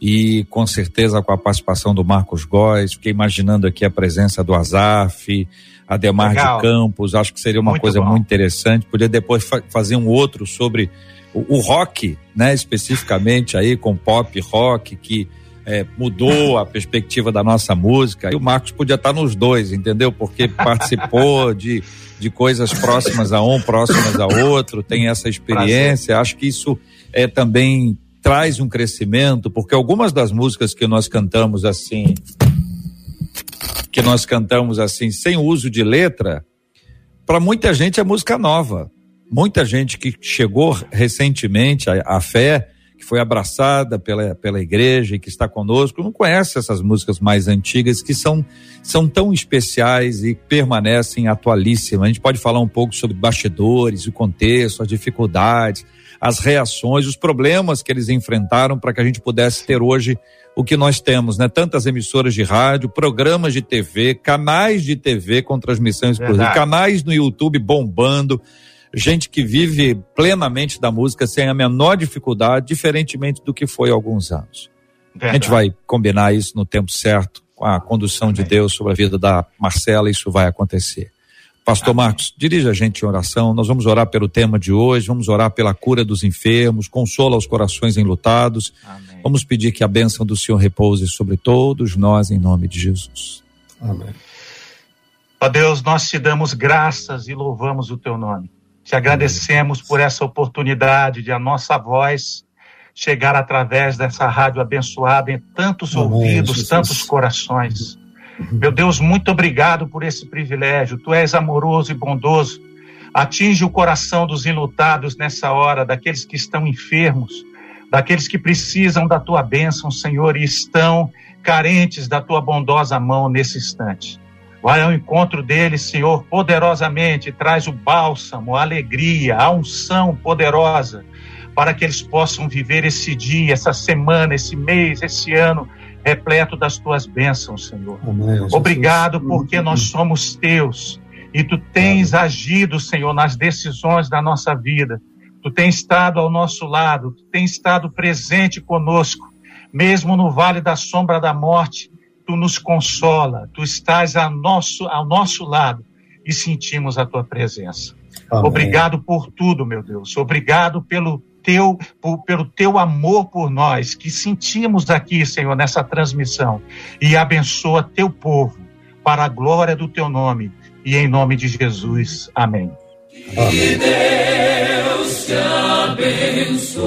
e com certeza com a participação do Marcos Góes, fiquei imaginando aqui a presença do Azaf, Ademar Legal. de Campos, acho que seria uma muito coisa bom. muito interessante, podia depois fa fazer um outro sobre o, o rock, né, especificamente aí com pop rock que é, mudou a perspectiva da nossa música. E o Marcos podia estar nos dois, entendeu? Porque participou <laughs> de, de coisas próximas a um, próximas a outro, tem essa experiência. Prazer. Acho que isso é também traz um crescimento, porque algumas das músicas que nós cantamos assim, que nós cantamos assim, sem uso de letra, para muita gente é música nova. Muita gente que chegou recentemente à, à fé foi abraçada pela, pela igreja e que está conosco, não conhece essas músicas mais antigas que são, são tão especiais e permanecem atualíssimas. A gente pode falar um pouco sobre bastidores, o contexto, as dificuldades, as reações, os problemas que eles enfrentaram para que a gente pudesse ter hoje o que nós temos, né? Tantas emissoras de rádio, programas de TV, canais de TV com transmissão exclusiva, canais no YouTube bombando gente que vive plenamente da música sem a menor dificuldade, diferentemente do que foi há alguns anos. Verdade. A gente vai combinar isso no tempo certo, com a condução Amém. de Deus sobre a vida da Marcela, isso vai acontecer. Pastor Amém. Marcos, dirija a gente em oração. Nós vamos orar pelo tema de hoje, vamos orar pela cura dos enfermos, consola os corações enlutados. Amém. Vamos pedir que a bênção do Senhor repouse sobre todos nós, em nome de Jesus. Amém. Ó Deus, nós te damos graças e louvamos o teu nome. Te agradecemos por essa oportunidade de a nossa voz chegar através dessa rádio abençoada em tantos Amém, ouvidos, Jesus. tantos corações. Meu Deus, muito obrigado por esse privilégio. Tu és amoroso e bondoso. Atinge o coração dos enlutados nessa hora, daqueles que estão enfermos, daqueles que precisam da tua bênção, Senhor, e estão carentes da tua bondosa mão nesse instante. Vai ao encontro deles, Senhor, poderosamente, traz o bálsamo, a alegria, a unção poderosa, para que eles possam viver esse dia, essa semana, esse mês, esse ano, repleto das tuas bênçãos, Senhor. Amém, Obrigado porque nós somos teus e tu tens Amém. agido, Senhor, nas decisões da nossa vida. Tu tens estado ao nosso lado, tu tens estado presente conosco, mesmo no vale da sombra da morte tu nos consola, tu estás ao nosso, ao nosso lado e sentimos a tua presença. Amém. Obrigado por tudo, meu Deus. Obrigado pelo teu, por, pelo teu amor por nós, que sentimos aqui, Senhor, nessa transmissão. E abençoa teu povo para a glória do teu nome. E em nome de Jesus. Amém. Amém. Que Deus te abençoe.